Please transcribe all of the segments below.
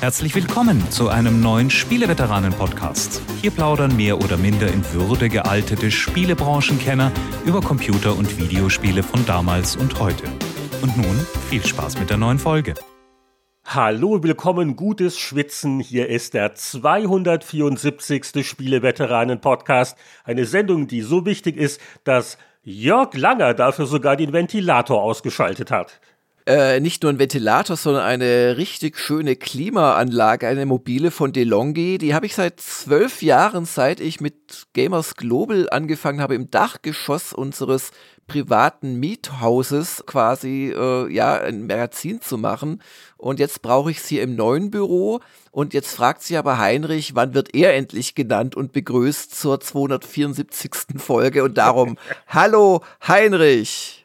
Herzlich willkommen zu einem neuen Spieleveteranen-Podcast. Hier plaudern mehr oder minder in Würde gealtete Spielebranchenkenner über Computer- und Videospiele von damals und heute. Und nun viel Spaß mit der neuen Folge. Hallo, willkommen, gutes Schwitzen. Hier ist der 274. Spieleveteranen-Podcast. Eine Sendung, die so wichtig ist, dass Jörg Langer dafür sogar den Ventilator ausgeschaltet hat äh, nicht nur ein Ventilator, sondern eine richtig schöne Klimaanlage, eine mobile von DeLonghi. Die habe ich seit zwölf Jahren, seit ich mit Gamers Global angefangen habe, im Dachgeschoss unseres privaten Miethauses quasi äh, ja ein Magazin zu machen. Und jetzt brauche ich sie im neuen Büro. Und jetzt fragt sie aber Heinrich, wann wird er endlich genannt und begrüßt zur 274. Folge. Und darum, hallo Heinrich.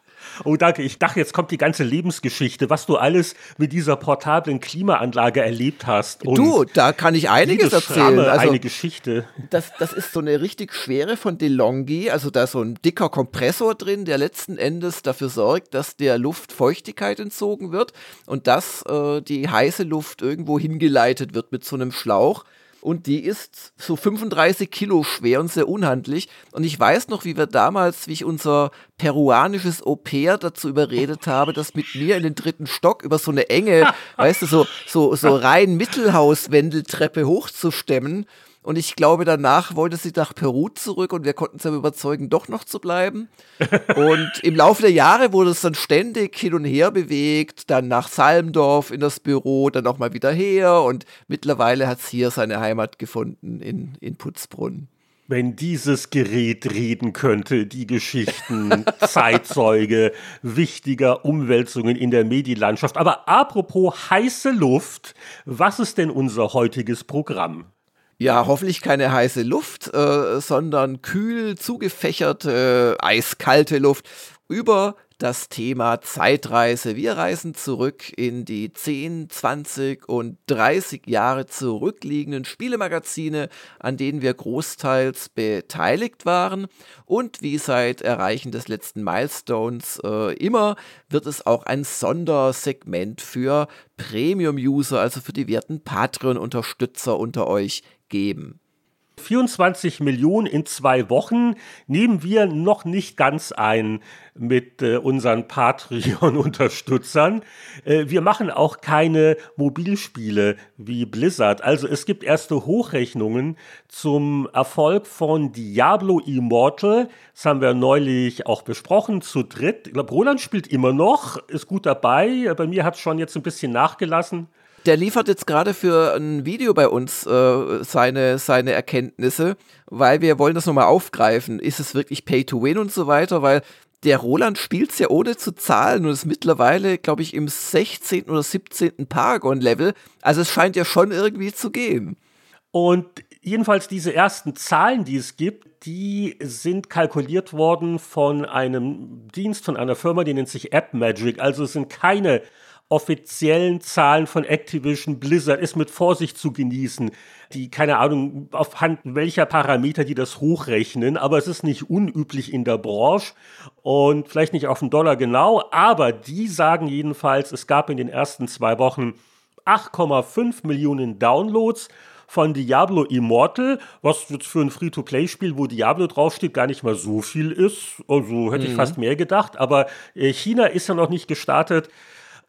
Oh, danke. Ich dachte, jetzt kommt die ganze Lebensgeschichte, was du alles mit dieser portablen Klimaanlage erlebt hast. Und du, da kann ich einiges erzählen. Also, eine Geschichte. Das, das ist so eine richtig schwere von DeLonghi. Also da ist so ein dicker Kompressor drin, der letzten Endes dafür sorgt, dass der Luft Feuchtigkeit entzogen wird und dass äh, die heiße Luft irgendwo hingeleitet wird mit so einem Schlauch und die ist so 35 Kilo schwer und sehr unhandlich. Und ich weiß noch, wie wir damals, wie ich unser peruanisches Au-pair dazu überredet habe, das mit mir in den dritten Stock über so eine enge, weißt du, so, so, so rein Mittelhaus-Wendeltreppe hochzustemmen. Und ich glaube, danach wollte sie nach Peru zurück und wir konnten sie aber überzeugen, doch noch zu bleiben. und im Laufe der Jahre wurde es dann ständig hin und her bewegt, dann nach Salmdorf in das Büro, dann auch mal wieder her und mittlerweile hat es hier seine Heimat gefunden in, in Putzbrunn. Wenn dieses Gerät reden könnte, die Geschichten, Zeitzeuge wichtiger Umwälzungen in der Medienlandschaft. Aber apropos heiße Luft, was ist denn unser heutiges Programm? Ja, hoffentlich keine heiße Luft, äh, sondern kühl zugefächerte, eiskalte Luft über das Thema Zeitreise. Wir reisen zurück in die 10, 20 und 30 Jahre zurückliegenden Spielemagazine, an denen wir großteils beteiligt waren. Und wie seit Erreichen des letzten Milestones äh, immer, wird es auch ein Sondersegment für Premium-User, also für die werten Patreon-Unterstützer unter euch geben. 24 Millionen in zwei Wochen nehmen wir noch nicht ganz ein mit äh, unseren Patreon-Unterstützern. Äh, wir machen auch keine Mobilspiele wie Blizzard. Also es gibt erste Hochrechnungen zum Erfolg von Diablo Immortal. Das haben wir neulich auch besprochen, zu dritt. Ich glaube, Roland spielt immer noch, ist gut dabei. Bei mir hat es schon jetzt ein bisschen nachgelassen der liefert jetzt gerade für ein Video bei uns äh, seine, seine Erkenntnisse, weil wir wollen das nochmal aufgreifen. Ist es wirklich Pay to Win und so weiter? Weil der Roland spielt es ja ohne zu zahlen und ist mittlerweile, glaube ich, im 16. oder 17. Paragon-Level. Also es scheint ja schon irgendwie zu gehen. Und jedenfalls diese ersten Zahlen, die es gibt, die sind kalkuliert worden von einem Dienst, von einer Firma, die nennt sich AppMagic. Also es sind keine offiziellen Zahlen von Activision Blizzard ist mit Vorsicht zu genießen. Die, keine Ahnung, aufhand welcher Parameter die das hochrechnen, aber es ist nicht unüblich in der Branche und vielleicht nicht auf den Dollar genau, aber die sagen jedenfalls, es gab in den ersten zwei Wochen 8,5 Millionen Downloads von Diablo Immortal, was jetzt für ein Free-to-Play-Spiel, wo Diablo draufsteht, gar nicht mal so viel ist. Also hätte mhm. ich fast mehr gedacht. Aber äh, China ist ja noch nicht gestartet.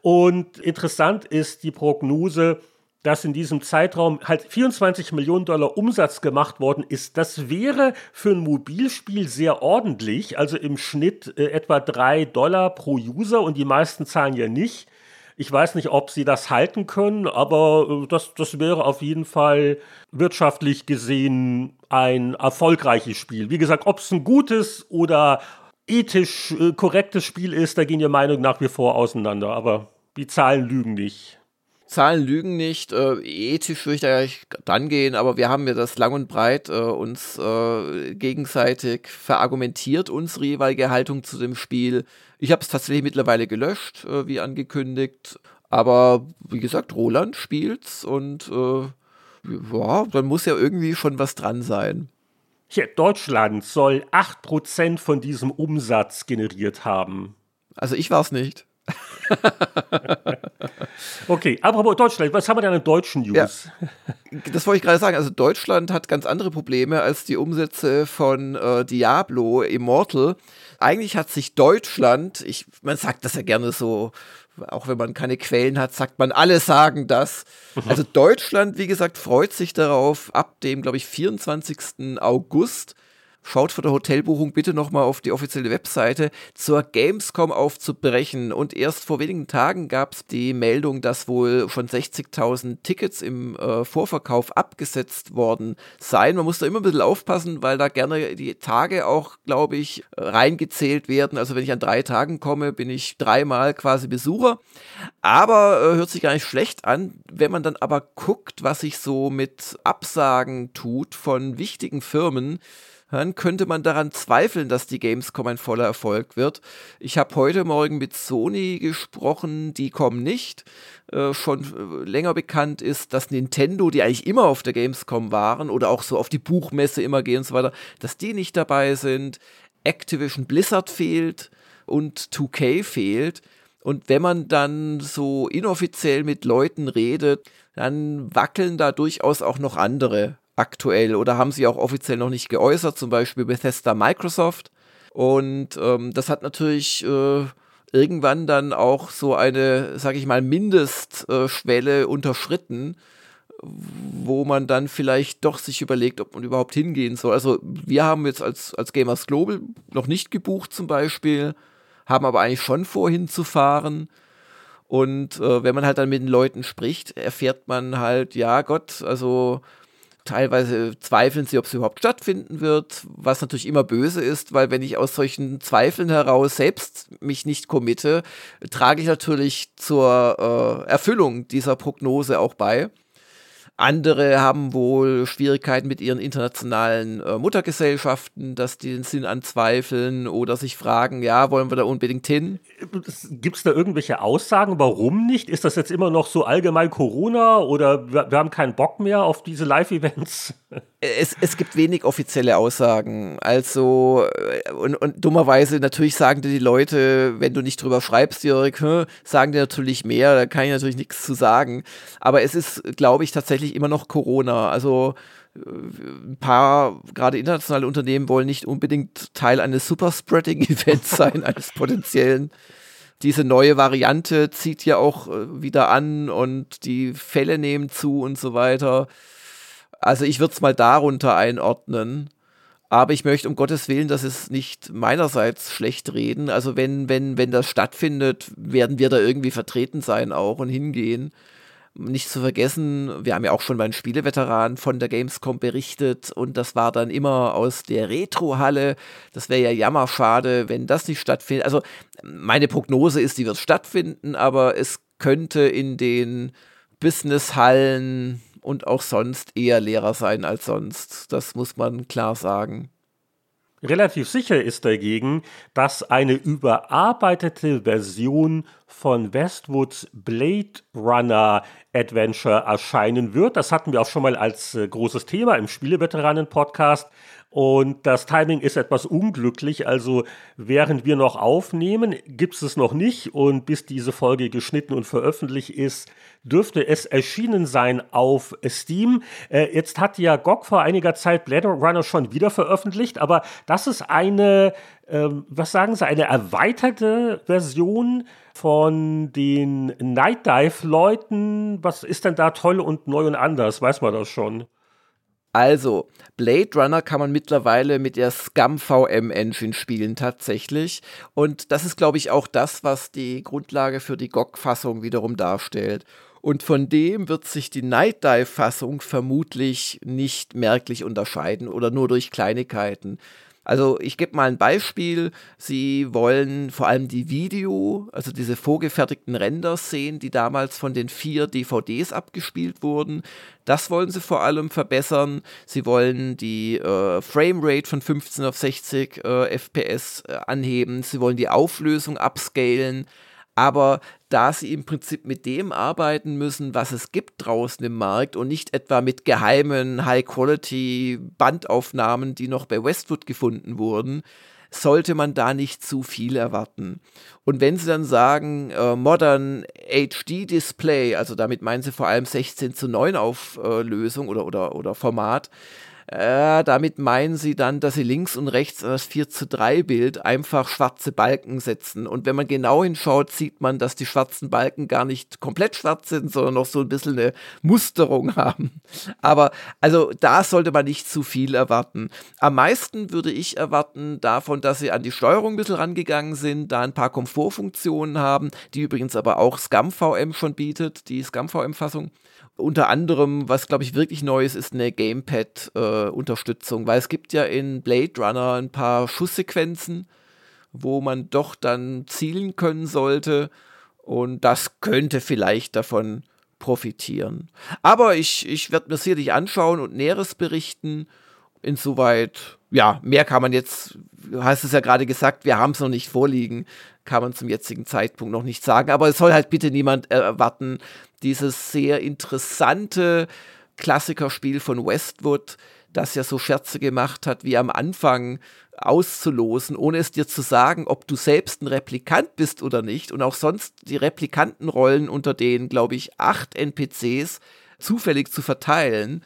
Und interessant ist die Prognose, dass in diesem Zeitraum halt 24 Millionen Dollar Umsatz gemacht worden ist. Das wäre für ein Mobilspiel sehr ordentlich, also im Schnitt äh, etwa drei Dollar pro User und die meisten zahlen ja nicht. Ich weiß nicht, ob sie das halten können, aber äh, das, das wäre auf jeden Fall wirtschaftlich gesehen ein erfolgreiches Spiel. Wie gesagt, ob es ein gutes oder ethisch äh, korrektes Spiel ist, da gehen die Meinungen nach wie vor auseinander. Aber die Zahlen lügen nicht. Zahlen lügen nicht. Äh, ethisch würde ich da gleich dran gehen, aber wir haben ja das lang und breit äh, uns äh, gegenseitig verargumentiert, unsere jeweilige Haltung zu dem Spiel. Ich habe es tatsächlich mittlerweile gelöscht, äh, wie angekündigt. Aber wie gesagt, Roland spielt's und äh, ja, dann muss ja irgendwie schon was dran sein. Hier, Deutschland soll 8% von diesem Umsatz generiert haben. Also ich war es nicht. Okay, aber Deutschland, was haben wir denn an deutschen News? Ja, das wollte ich gerade sagen. Also Deutschland hat ganz andere Probleme als die Umsätze von äh, Diablo Immortal. Eigentlich hat sich Deutschland, ich, man sagt das ja gerne so, auch wenn man keine Quellen hat, sagt man, alle sagen das. Mhm. Also Deutschland, wie gesagt, freut sich darauf, ab dem, glaube ich, 24. August schaut vor der Hotelbuchung bitte nochmal auf die offizielle Webseite, zur Gamescom aufzubrechen. Und erst vor wenigen Tagen gab es die Meldung, dass wohl schon 60.000 Tickets im äh, Vorverkauf abgesetzt worden seien. Man muss da immer ein bisschen aufpassen, weil da gerne die Tage auch, glaube ich, reingezählt werden. Also wenn ich an drei Tagen komme, bin ich dreimal quasi Besucher. Aber äh, hört sich gar nicht schlecht an. Wenn man dann aber guckt, was sich so mit Absagen tut von wichtigen Firmen, dann könnte man daran zweifeln, dass die Gamescom ein voller Erfolg wird. Ich habe heute Morgen mit Sony gesprochen, die kommen nicht. Äh, schon äh, länger bekannt ist, dass Nintendo, die eigentlich immer auf der Gamescom waren oder auch so auf die Buchmesse immer gehen und so weiter, dass die nicht dabei sind. Activision Blizzard fehlt und 2K fehlt. Und wenn man dann so inoffiziell mit Leuten redet, dann wackeln da durchaus auch noch andere aktuell oder haben sie auch offiziell noch nicht geäußert, zum Beispiel Bethesda Microsoft. Und ähm, das hat natürlich äh, irgendwann dann auch so eine, sag ich mal, Mindestschwelle unterschritten, wo man dann vielleicht doch sich überlegt, ob man überhaupt hingehen soll. Also wir haben jetzt als, als Gamers Global noch nicht gebucht zum Beispiel, haben aber eigentlich schon vor hinzufahren. Und äh, wenn man halt dann mit den Leuten spricht, erfährt man halt, ja Gott, also Teilweise zweifeln sie, ob es überhaupt stattfinden wird, was natürlich immer böse ist, weil wenn ich aus solchen Zweifeln heraus selbst mich nicht committe, trage ich natürlich zur äh, Erfüllung dieser Prognose auch bei. Andere haben wohl Schwierigkeiten mit ihren internationalen äh, Muttergesellschaften, dass die den Sinn anzweifeln oder sich fragen, ja, wollen wir da unbedingt hin? Gibt es da irgendwelche Aussagen, warum nicht? Ist das jetzt immer noch so allgemein Corona oder wir, wir haben keinen Bock mehr auf diese Live-Events? Es, es gibt wenig offizielle Aussagen. Also, äh, und, und dummerweise natürlich sagen dir die Leute, wenn du nicht drüber schreibst, Jörg, hm, sagen dir natürlich mehr, da kann ich natürlich nichts zu sagen. Aber es ist, glaube ich, tatsächlich immer noch Corona. Also, äh, ein paar, gerade internationale Unternehmen wollen nicht unbedingt Teil eines Superspreading-Events sein, eines potenziellen. Diese neue Variante zieht ja auch äh, wieder an und die Fälle nehmen zu und so weiter. Also ich würde es mal darunter einordnen. Aber ich möchte um Gottes Willen, dass es nicht meinerseits schlecht reden. Also wenn, wenn, wenn das stattfindet, werden wir da irgendwie vertreten sein auch und hingehen. Nicht zu vergessen, wir haben ja auch schon bei den Spieleveteranen von der Gamescom berichtet und das war dann immer aus der Retro-Halle. Das wäre ja jammerschade, wenn das nicht stattfindet. Also meine Prognose ist, die wird stattfinden, aber es könnte in den Business-Hallen und auch sonst eher leerer sein als sonst. Das muss man klar sagen. Relativ sicher ist dagegen, dass eine überarbeitete Version von Westwoods Blade Runner Adventure erscheinen wird. Das hatten wir auch schon mal als äh, großes Thema im Spieleveteranen-Podcast. Und das Timing ist etwas unglücklich. Also während wir noch aufnehmen, gibt es es noch nicht. Und bis diese Folge geschnitten und veröffentlicht ist, dürfte es erschienen sein auf Steam. Äh, jetzt hat ja GOG vor einiger Zeit Blade Runner schon wieder veröffentlicht, aber das ist eine, äh, was sagen Sie, eine erweiterte Version von den Night Dive-Leuten. Was ist denn da toll und neu und anders? Weiß man das schon? Also, Blade Runner kann man mittlerweile mit der Scum VM Engine spielen tatsächlich. Und das ist, glaube ich, auch das, was die Grundlage für die GOG-Fassung wiederum darstellt. Und von dem wird sich die Night Dive-Fassung vermutlich nicht merklich unterscheiden oder nur durch Kleinigkeiten. Also ich gebe mal ein Beispiel. Sie wollen vor allem die Video, also diese vorgefertigten Renders sehen, die damals von den vier DVDs abgespielt wurden. Das wollen sie vor allem verbessern. Sie wollen die äh, Framerate von 15 auf 60 äh, FPS äh, anheben. Sie wollen die Auflösung upscalen aber da sie im Prinzip mit dem arbeiten müssen, was es gibt draußen im Markt und nicht etwa mit geheimen High-Quality-Bandaufnahmen, die noch bei Westwood gefunden wurden, sollte man da nicht zu viel erwarten. Und wenn sie dann sagen, äh, Modern HD Display, also damit meinen sie vor allem 16 zu 9 Auflösung oder, oder, oder Format, äh, damit meinen sie dann, dass sie links und rechts an das 4 zu 3 Bild einfach schwarze Balken setzen. Und wenn man genau hinschaut, sieht man, dass die schwarzen Balken gar nicht komplett schwarz sind, sondern noch so ein bisschen eine Musterung haben. Aber also da sollte man nicht zu viel erwarten. Am meisten würde ich erwarten davon, dass sie an die Steuerung ein bisschen rangegangen sind, da ein paar Komfortfunktionen haben, die übrigens aber auch SCAM-VM schon bietet, die SCAM-VM-Fassung. Unter anderem, was glaube ich wirklich neu ist, ist eine Gamepad-Unterstützung, äh, weil es gibt ja in Blade Runner ein paar Schusssequenzen, wo man doch dann zielen können sollte und das könnte vielleicht davon profitieren. Aber ich, ich werde mir sicherlich anschauen und Näheres berichten. Insoweit, ja, mehr kann man jetzt, du hast es ja gerade gesagt, wir haben es noch nicht vorliegen, kann man zum jetzigen Zeitpunkt noch nicht sagen. Aber es soll halt bitte niemand erwarten, dieses sehr interessante Klassikerspiel von Westwood, das ja so Scherze gemacht hat, wie am Anfang auszulosen, ohne es dir zu sagen, ob du selbst ein Replikant bist oder nicht. Und auch sonst die Replikantenrollen unter den, glaube ich, acht NPCs zufällig zu verteilen.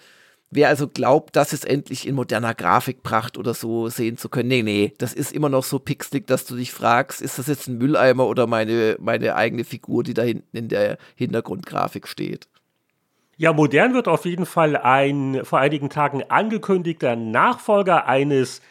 Wer also glaubt, das ist endlich in moderner Grafikpracht oder so sehen zu können, nee, nee, das ist immer noch so pixelig, dass du dich fragst, ist das jetzt ein Mülleimer oder meine, meine eigene Figur, die da hinten in der Hintergrundgrafik steht. Ja, modern wird auf jeden Fall ein vor einigen Tagen angekündigter Nachfolger eines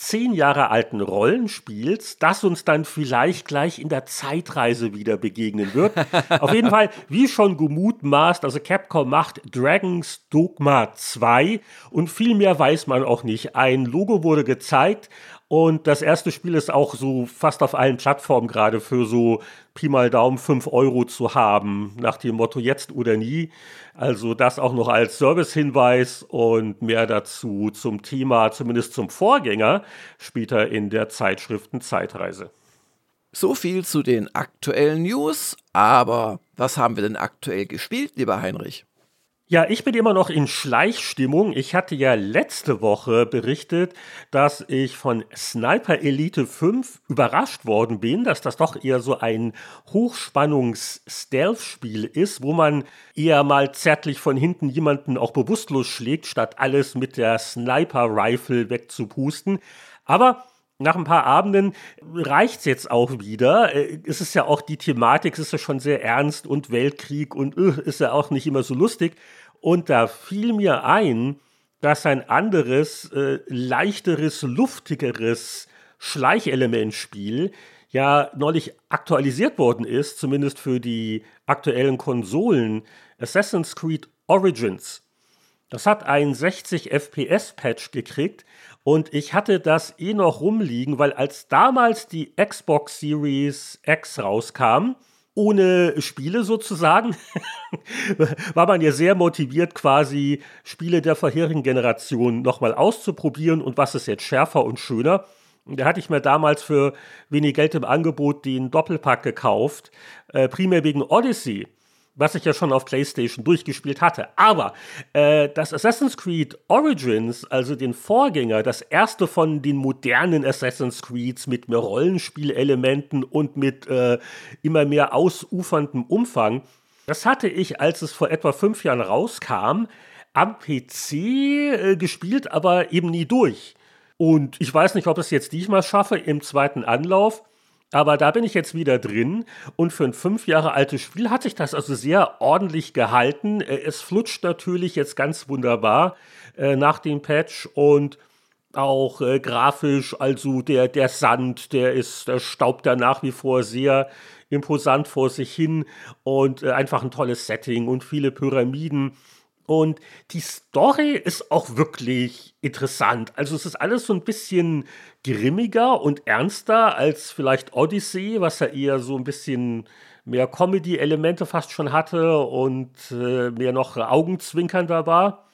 zehn Jahre alten Rollenspiels, das uns dann vielleicht gleich in der Zeitreise wieder begegnen wird. Auf jeden Fall, wie schon gemutmaßt, also Capcom macht Dragon's Dogma 2 und viel mehr weiß man auch nicht. Ein Logo wurde gezeigt und das erste Spiel ist auch so fast auf allen Plattformen gerade für so Pi mal Daumen 5 Euro zu haben, nach dem Motto jetzt oder nie. Also das auch noch als Servicehinweis und mehr dazu zum Thema, zumindest zum Vorgänger, später in der Zeitschriften Zeitreise. So viel zu den aktuellen News, aber was haben wir denn aktuell gespielt, lieber Heinrich? Ja, ich bin immer noch in Schleichstimmung. Ich hatte ja letzte Woche berichtet, dass ich von Sniper Elite 5 überrascht worden bin, dass das doch eher so ein Hochspannungs-Stealth-Spiel ist, wo man eher mal zärtlich von hinten jemanden auch bewusstlos schlägt, statt alles mit der Sniper-Rifle wegzupusten. Aber nach ein paar Abenden reicht es jetzt auch wieder. Äh, es ist ja auch die Thematik, es ist ja schon sehr ernst und Weltkrieg und uh, ist ja auch nicht immer so lustig. Und da fiel mir ein, dass ein anderes, äh, leichteres, luftigeres Schleichelementspiel ja neulich aktualisiert worden ist, zumindest für die aktuellen Konsolen. Assassin's Creed Origins. Das hat einen 60 FPS Patch gekriegt und ich hatte das eh noch rumliegen, weil als damals die Xbox Series X rauskam, ohne Spiele sozusagen, war man ja sehr motiviert, quasi Spiele der vorherigen Generation nochmal auszuprobieren. Und was ist jetzt schärfer und schöner. Da hatte ich mir damals für wenig Geld im Angebot den Doppelpack gekauft, äh, primär wegen Odyssey was ich ja schon auf PlayStation durchgespielt hatte. Aber äh, das Assassin's Creed Origins, also den Vorgänger, das erste von den modernen Assassin's Creeds mit mehr Rollenspielelementen und mit äh, immer mehr ausuferndem Umfang, das hatte ich, als es vor etwa fünf Jahren rauskam, am PC äh, gespielt, aber eben nie durch. Und ich weiß nicht, ob es jetzt diesmal schaffe im zweiten Anlauf. Aber da bin ich jetzt wieder drin und für ein fünf Jahre altes Spiel hat sich das also sehr ordentlich gehalten. Äh, es flutscht natürlich jetzt ganz wunderbar äh, nach dem Patch und auch äh, grafisch, also der, der Sand, der ist, der staubt da nach wie vor sehr imposant vor sich hin und äh, einfach ein tolles Setting und viele Pyramiden. Und die Story ist auch wirklich interessant. Also es ist alles so ein bisschen grimmiger und ernster als vielleicht Odyssey, was ja eher so ein bisschen mehr Comedy-Elemente fast schon hatte und äh, mehr noch augenzwinkernder war.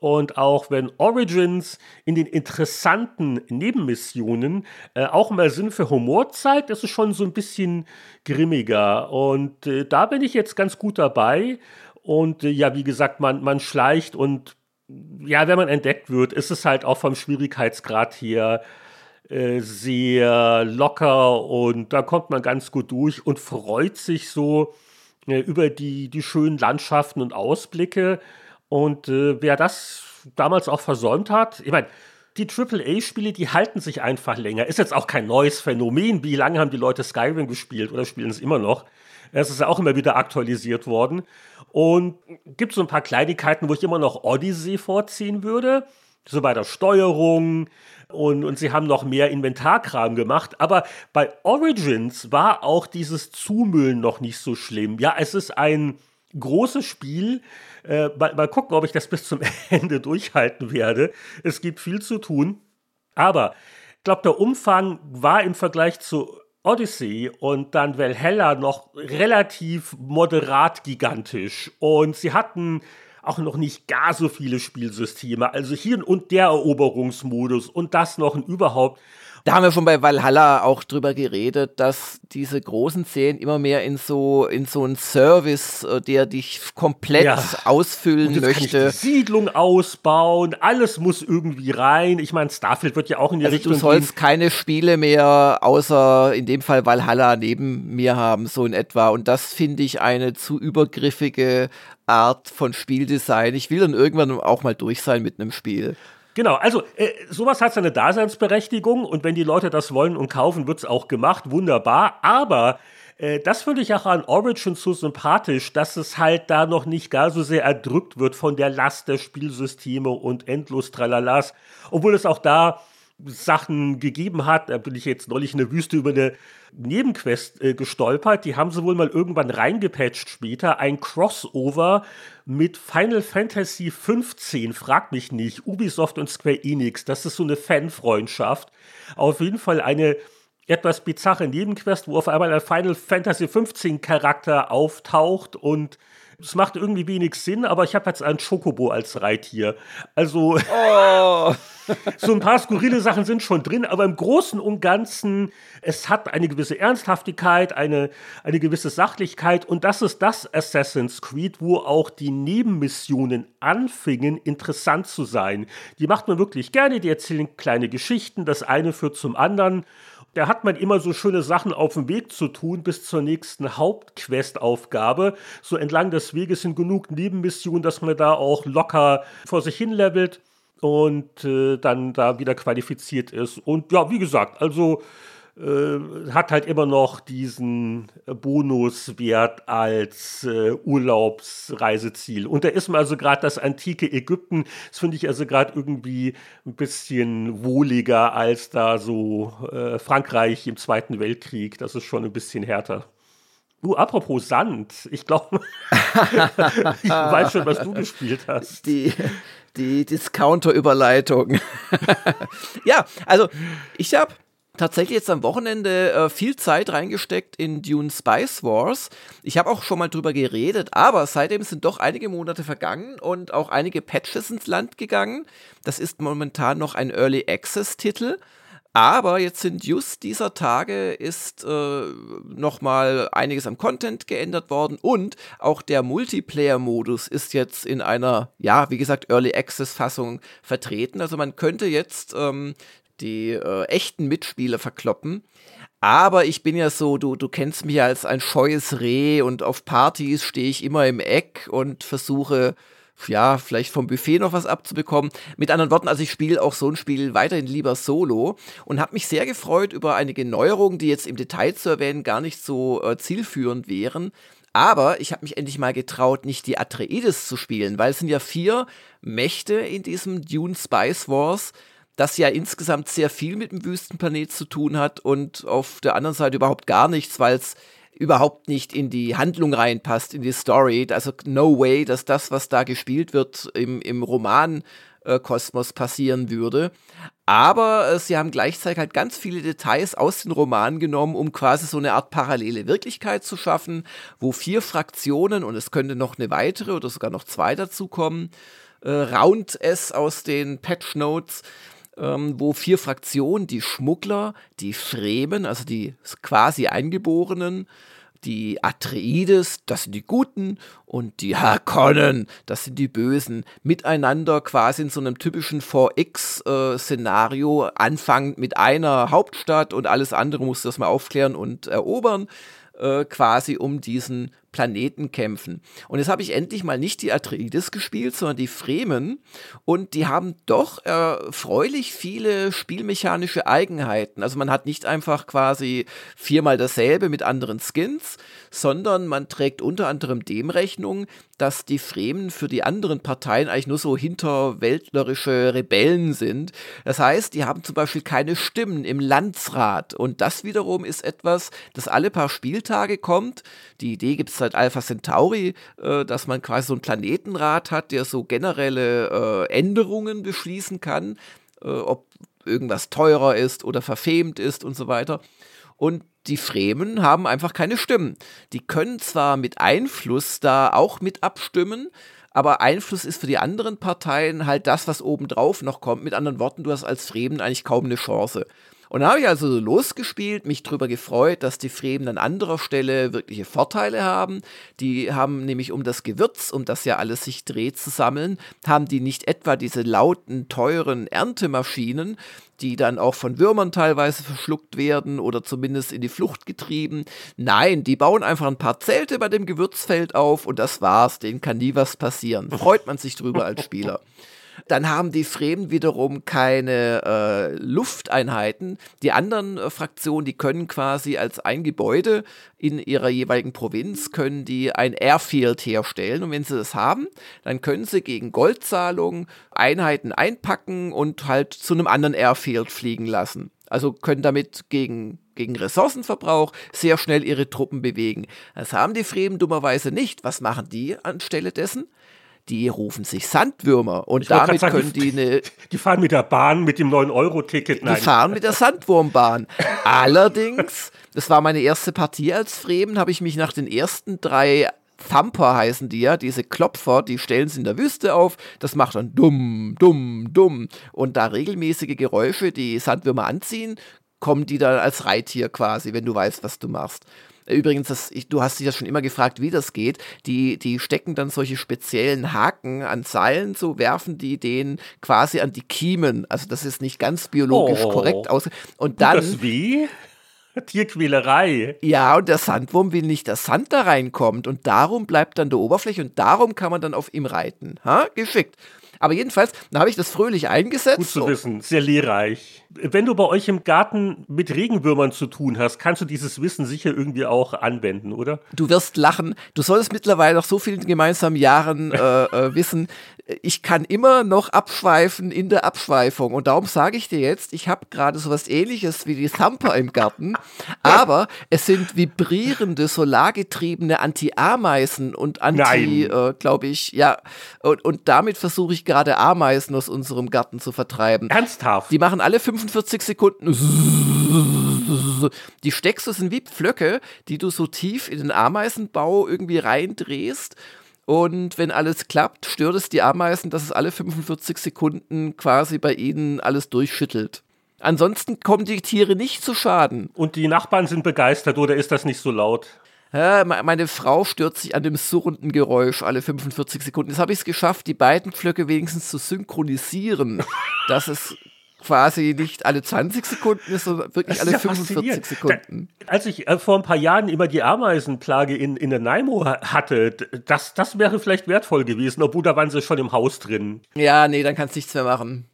Und auch wenn Origins in den interessanten Nebenmissionen äh, auch mal Sinn für Humor zeigt, ist es schon so ein bisschen grimmiger. Und äh, da bin ich jetzt ganz gut dabei. Und äh, ja, wie gesagt, man, man schleicht und ja, wenn man entdeckt wird, ist es halt auch vom Schwierigkeitsgrad hier äh, sehr locker und da kommt man ganz gut durch und freut sich so äh, über die, die schönen Landschaften und Ausblicke. Und äh, wer das damals auch versäumt hat, ich meine, die AAA-Spiele, die halten sich einfach länger. Ist jetzt auch kein neues Phänomen. Wie lange haben die Leute Skyrim gespielt oder spielen es immer noch? Es ist ja auch immer wieder aktualisiert worden. Und gibt so ein paar Kleinigkeiten, wo ich immer noch Odyssey vorziehen würde. So bei der Steuerung. Und, und sie haben noch mehr Inventarkram gemacht. Aber bei Origins war auch dieses Zumüllen noch nicht so schlimm. Ja, es ist ein großes Spiel. Äh, mal, mal gucken, ob ich das bis zum Ende durchhalten werde. Es gibt viel zu tun. Aber ich glaube, der Umfang war im Vergleich zu Odyssey und dann Valhalla noch relativ moderat gigantisch. Und sie hatten auch noch nicht gar so viele Spielsysteme. Also hier und der Eroberungsmodus und das noch und überhaupt. Da haben wir schon bei Valhalla auch drüber geredet, dass diese großen Szenen immer mehr in so in so einen Service, äh, der dich komplett ja. ausfüllen möchte. Siedlung ausbauen, alles muss irgendwie rein. Ich meine, Starfield wird ja auch in die also Richtung. Du sollst gehen. keine Spiele mehr außer in dem Fall Valhalla neben mir haben, so in etwa. Und das finde ich eine zu übergriffige Art von Spieldesign. Ich will dann irgendwann auch mal durch sein mit einem Spiel. Genau, also äh, sowas hat seine Daseinsberechtigung und wenn die Leute das wollen und kaufen, wird es auch gemacht, wunderbar. Aber äh, das finde ich auch an Origin so sympathisch, dass es halt da noch nicht gar so sehr erdrückt wird von der Last der Spielsysteme und endlos Tralalas, obwohl es auch da Sachen gegeben hat. Da bin ich jetzt neulich in der Wüste über eine Nebenquest äh, gestolpert. Die haben sie wohl mal irgendwann reingepatcht später. Ein Crossover mit Final Fantasy 15. Frag mich nicht. Ubisoft und Square Enix. Das ist so eine Fanfreundschaft. Auf jeden Fall eine etwas bizarre Nebenquest, wo auf einmal ein Final Fantasy 15 Charakter auftaucht und es macht irgendwie wenig Sinn, aber ich habe jetzt einen Chocobo als Reittier. Also oh. so ein paar skurrile Sachen sind schon drin, aber im Großen und Ganzen, es hat eine gewisse Ernsthaftigkeit, eine, eine gewisse Sachlichkeit und das ist das Assassin's Creed, wo auch die Nebenmissionen anfingen, interessant zu sein. Die macht man wirklich gerne, die erzählen kleine Geschichten, das eine führt zum anderen da hat man immer so schöne Sachen auf dem Weg zu tun bis zur nächsten Hauptquestaufgabe. So entlang des Weges sind genug Nebenmissionen, dass man da auch locker vor sich hin levelt und äh, dann da wieder qualifiziert ist. Und ja, wie gesagt, also äh, hat halt immer noch diesen Bonuswert als äh, Urlaubsreiseziel. Und da ist mir also gerade das antike Ägypten, das finde ich also gerade irgendwie ein bisschen wohliger als da so äh, Frankreich im Zweiten Weltkrieg. Das ist schon ein bisschen härter. Du, apropos Sand, ich glaube, ich weiß schon, was du gespielt hast. Die, die Discounter-Überleitung. ja, also ich habe tatsächlich jetzt am Wochenende äh, viel Zeit reingesteckt in Dune Spice Wars. Ich habe auch schon mal drüber geredet, aber seitdem sind doch einige Monate vergangen und auch einige Patches ins Land gegangen. Das ist momentan noch ein Early Access Titel. Aber jetzt sind just dieser Tage ist äh, noch mal einiges am Content geändert worden und auch der Multiplayer-Modus ist jetzt in einer, ja, wie gesagt, Early Access-Fassung vertreten. Also man könnte jetzt ähm, die äh, echten Mitspieler verkloppen. Aber ich bin ja so, du, du kennst mich ja als ein scheues Reh und auf Partys stehe ich immer im Eck und versuche, ja, vielleicht vom Buffet noch was abzubekommen. Mit anderen Worten, also ich spiele auch so ein Spiel weiterhin lieber solo und habe mich sehr gefreut über einige Neuerungen, die jetzt im Detail zu erwähnen gar nicht so äh, zielführend wären. Aber ich habe mich endlich mal getraut, nicht die Atreides zu spielen, weil es sind ja vier Mächte in diesem Dune Spice Wars das ja insgesamt sehr viel mit dem Wüstenplanet zu tun hat und auf der anderen Seite überhaupt gar nichts, weil es überhaupt nicht in die Handlung reinpasst, in die Story. Also no way, dass das, was da gespielt wird, im, im Roman äh, Kosmos passieren würde. Aber äh, sie haben gleichzeitig halt ganz viele Details aus den Romanen genommen, um quasi so eine Art parallele Wirklichkeit zu schaffen, wo vier Fraktionen, und es könnte noch eine weitere oder sogar noch zwei dazukommen, äh, raunt es aus den Patch Notes, ähm, wo vier Fraktionen, die Schmuggler, die Fremen, also die quasi Eingeborenen, die Atreides, das sind die Guten, und die Harkonnen, das sind die Bösen, miteinander quasi in so einem typischen 4X-Szenario, äh, anfangend mit einer Hauptstadt und alles andere muss das mal aufklären und erobern, äh, quasi um diesen Planeten kämpfen. Und jetzt habe ich endlich mal nicht die Atreides gespielt, sondern die Fremen. Und die haben doch erfreulich viele spielmechanische Eigenheiten. Also man hat nicht einfach quasi viermal dasselbe mit anderen Skins, sondern man trägt unter anderem dem Rechnung, dass die Fremen für die anderen Parteien eigentlich nur so hinterwäldlerische Rebellen sind. Das heißt, die haben zum Beispiel keine Stimmen im Landsrat. Und das wiederum ist etwas, das alle paar Spieltage kommt. Die Idee gibt es seit Alpha Centauri, äh, dass man quasi so einen Planetenrat hat, der so generelle äh, Änderungen beschließen kann, äh, ob irgendwas teurer ist oder verfemt ist und so weiter. Und die Fremen haben einfach keine Stimmen. Die können zwar mit Einfluss da auch mit abstimmen, aber Einfluss ist für die anderen Parteien halt das, was obendrauf noch kommt. Mit anderen Worten, du hast als Fremen eigentlich kaum eine Chance. Und dann habe ich also losgespielt, mich darüber gefreut, dass die Fremen an anderer Stelle wirkliche Vorteile haben. Die haben nämlich um das Gewürz, um das ja alles sich dreht, zu sammeln, haben die nicht etwa diese lauten, teuren Erntemaschinen, die dann auch von Würmern teilweise verschluckt werden oder zumindest in die Flucht getrieben. Nein, die bauen einfach ein paar Zelte bei dem Gewürzfeld auf und das war's. Denen kann nie was passieren. Freut man sich drüber als Spieler. Dann haben die Fremen wiederum keine äh, Lufteinheiten. Die anderen äh, Fraktionen, die können quasi als ein Gebäude in ihrer jeweiligen Provinz, können die ein Airfield herstellen. Und wenn sie das haben, dann können sie gegen Goldzahlung Einheiten einpacken und halt zu einem anderen Airfield fliegen lassen. Also können damit gegen gegen Ressourcenverbrauch sehr schnell ihre Truppen bewegen. Das haben die Fremen dummerweise nicht. Was machen die anstelle dessen? Die rufen sich Sandwürmer und ich damit sagen, können die eine. Die fahren mit der Bahn mit dem 9-Euro-Ticket. Die fahren mit der Sandwurmbahn. Allerdings, das war meine erste Partie als Fremen, habe ich mich nach den ersten drei Thumper heißen die ja, diese Klopfer, die stellen sie in der Wüste auf, das macht dann dumm, dumm, dumm. Und da regelmäßige Geräusche die Sandwürmer anziehen, kommen die dann als Reittier quasi, wenn du weißt, was du machst. Übrigens, das, ich, du hast dich ja schon immer gefragt, wie das geht. Die, die stecken dann solche speziellen Haken an Seilen, so werfen die den quasi an die Kiemen. Also das ist nicht ganz biologisch oh. korrekt aus. Und dann. Das wie? Tierquälerei. Ja, und der Sandwurm will nicht, dass Sand da reinkommt. Und darum bleibt dann der Oberfläche und darum kann man dann auf ihm reiten. Ha? Geschickt. Aber jedenfalls, da habe ich das fröhlich eingesetzt. Gut zu wissen, sehr lehrreich. Wenn du bei euch im Garten mit Regenwürmern zu tun hast, kannst du dieses Wissen sicher irgendwie auch anwenden, oder? Du wirst lachen. Du solltest mittlerweile nach so vielen gemeinsamen Jahren äh, äh, wissen, ich kann immer noch abschweifen in der Abschweifung. Und darum sage ich dir jetzt, ich habe gerade so was ähnliches wie die Thumper im Garten, aber es sind vibrierende, solargetriebene Anti-Ameisen und Anti, äh, glaube ich, ja, und, und damit versuche ich gerade Ameisen aus unserem Garten zu vertreiben. Ernsthaft? Die machen alle 45 Sekunden. Die steckst du sind wie Pflöcke, die du so tief in den Ameisenbau irgendwie reindrehst und wenn alles klappt, stört es die Ameisen, dass es alle 45 Sekunden quasi bei ihnen alles durchschüttelt. Ansonsten kommen die Tiere nicht zu Schaden. Und die Nachbarn sind begeistert oder ist das nicht so laut? Ja, meine Frau stört sich an dem surrenden Geräusch alle 45 Sekunden. Jetzt habe ich es geschafft, die beiden Pflöcke wenigstens zu synchronisieren, dass es quasi nicht alle 20 Sekunden ist, sondern wirklich alle ja 45 Sekunden. Da, als ich äh, vor ein paar Jahren immer die Ameisenplage in, in der Naimo hatte, das, das wäre vielleicht wertvoll gewesen, obwohl da waren sie schon im Haus drin. Ja, nee, dann kannst du nichts mehr machen.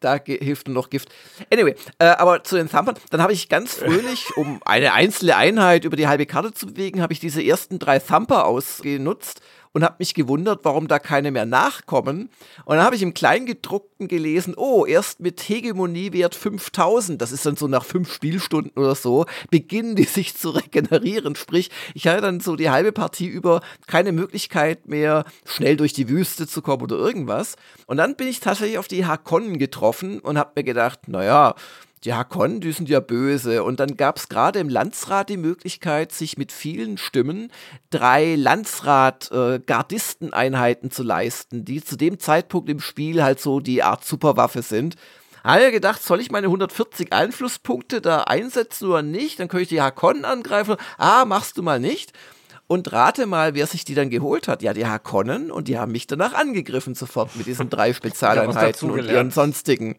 Da hilft nur noch Gift. Anyway, äh, aber zu den Thumpern, dann habe ich ganz fröhlich, um eine einzelne Einheit über die halbe Karte zu bewegen, habe ich diese ersten drei Thumper ausgenutzt und habe mich gewundert, warum da keine mehr nachkommen. Und dann habe ich im Kleingedruckten gelesen, oh, erst mit Hegemoniewert 5000, das ist dann so nach fünf Spielstunden oder so, beginnen die sich zu regenerieren. Sprich, ich hatte dann so die halbe Partie über keine Möglichkeit mehr, schnell durch die Wüste zu kommen oder irgendwas. Und dann bin ich tatsächlich auf die Hakonnen getroffen und habe mir gedacht, naja, die Hakon, die sind ja böse. Und dann gab es gerade im Landsrat die Möglichkeit, sich mit vielen Stimmen drei Landsrat-Gardisteneinheiten äh, zu leisten, die zu dem Zeitpunkt im Spiel halt so die Art Superwaffe sind. Habe ich gedacht, soll ich meine 140 Einflusspunkte da einsetzen oder nicht? Dann könnte ich die Hakonnen angreifen. Ah, machst du mal nicht. Und rate mal, wer sich die dann geholt hat. Ja, die Hakonnen und die haben mich danach angegriffen sofort mit diesen drei Spezialeinheiten und ihren sonstigen.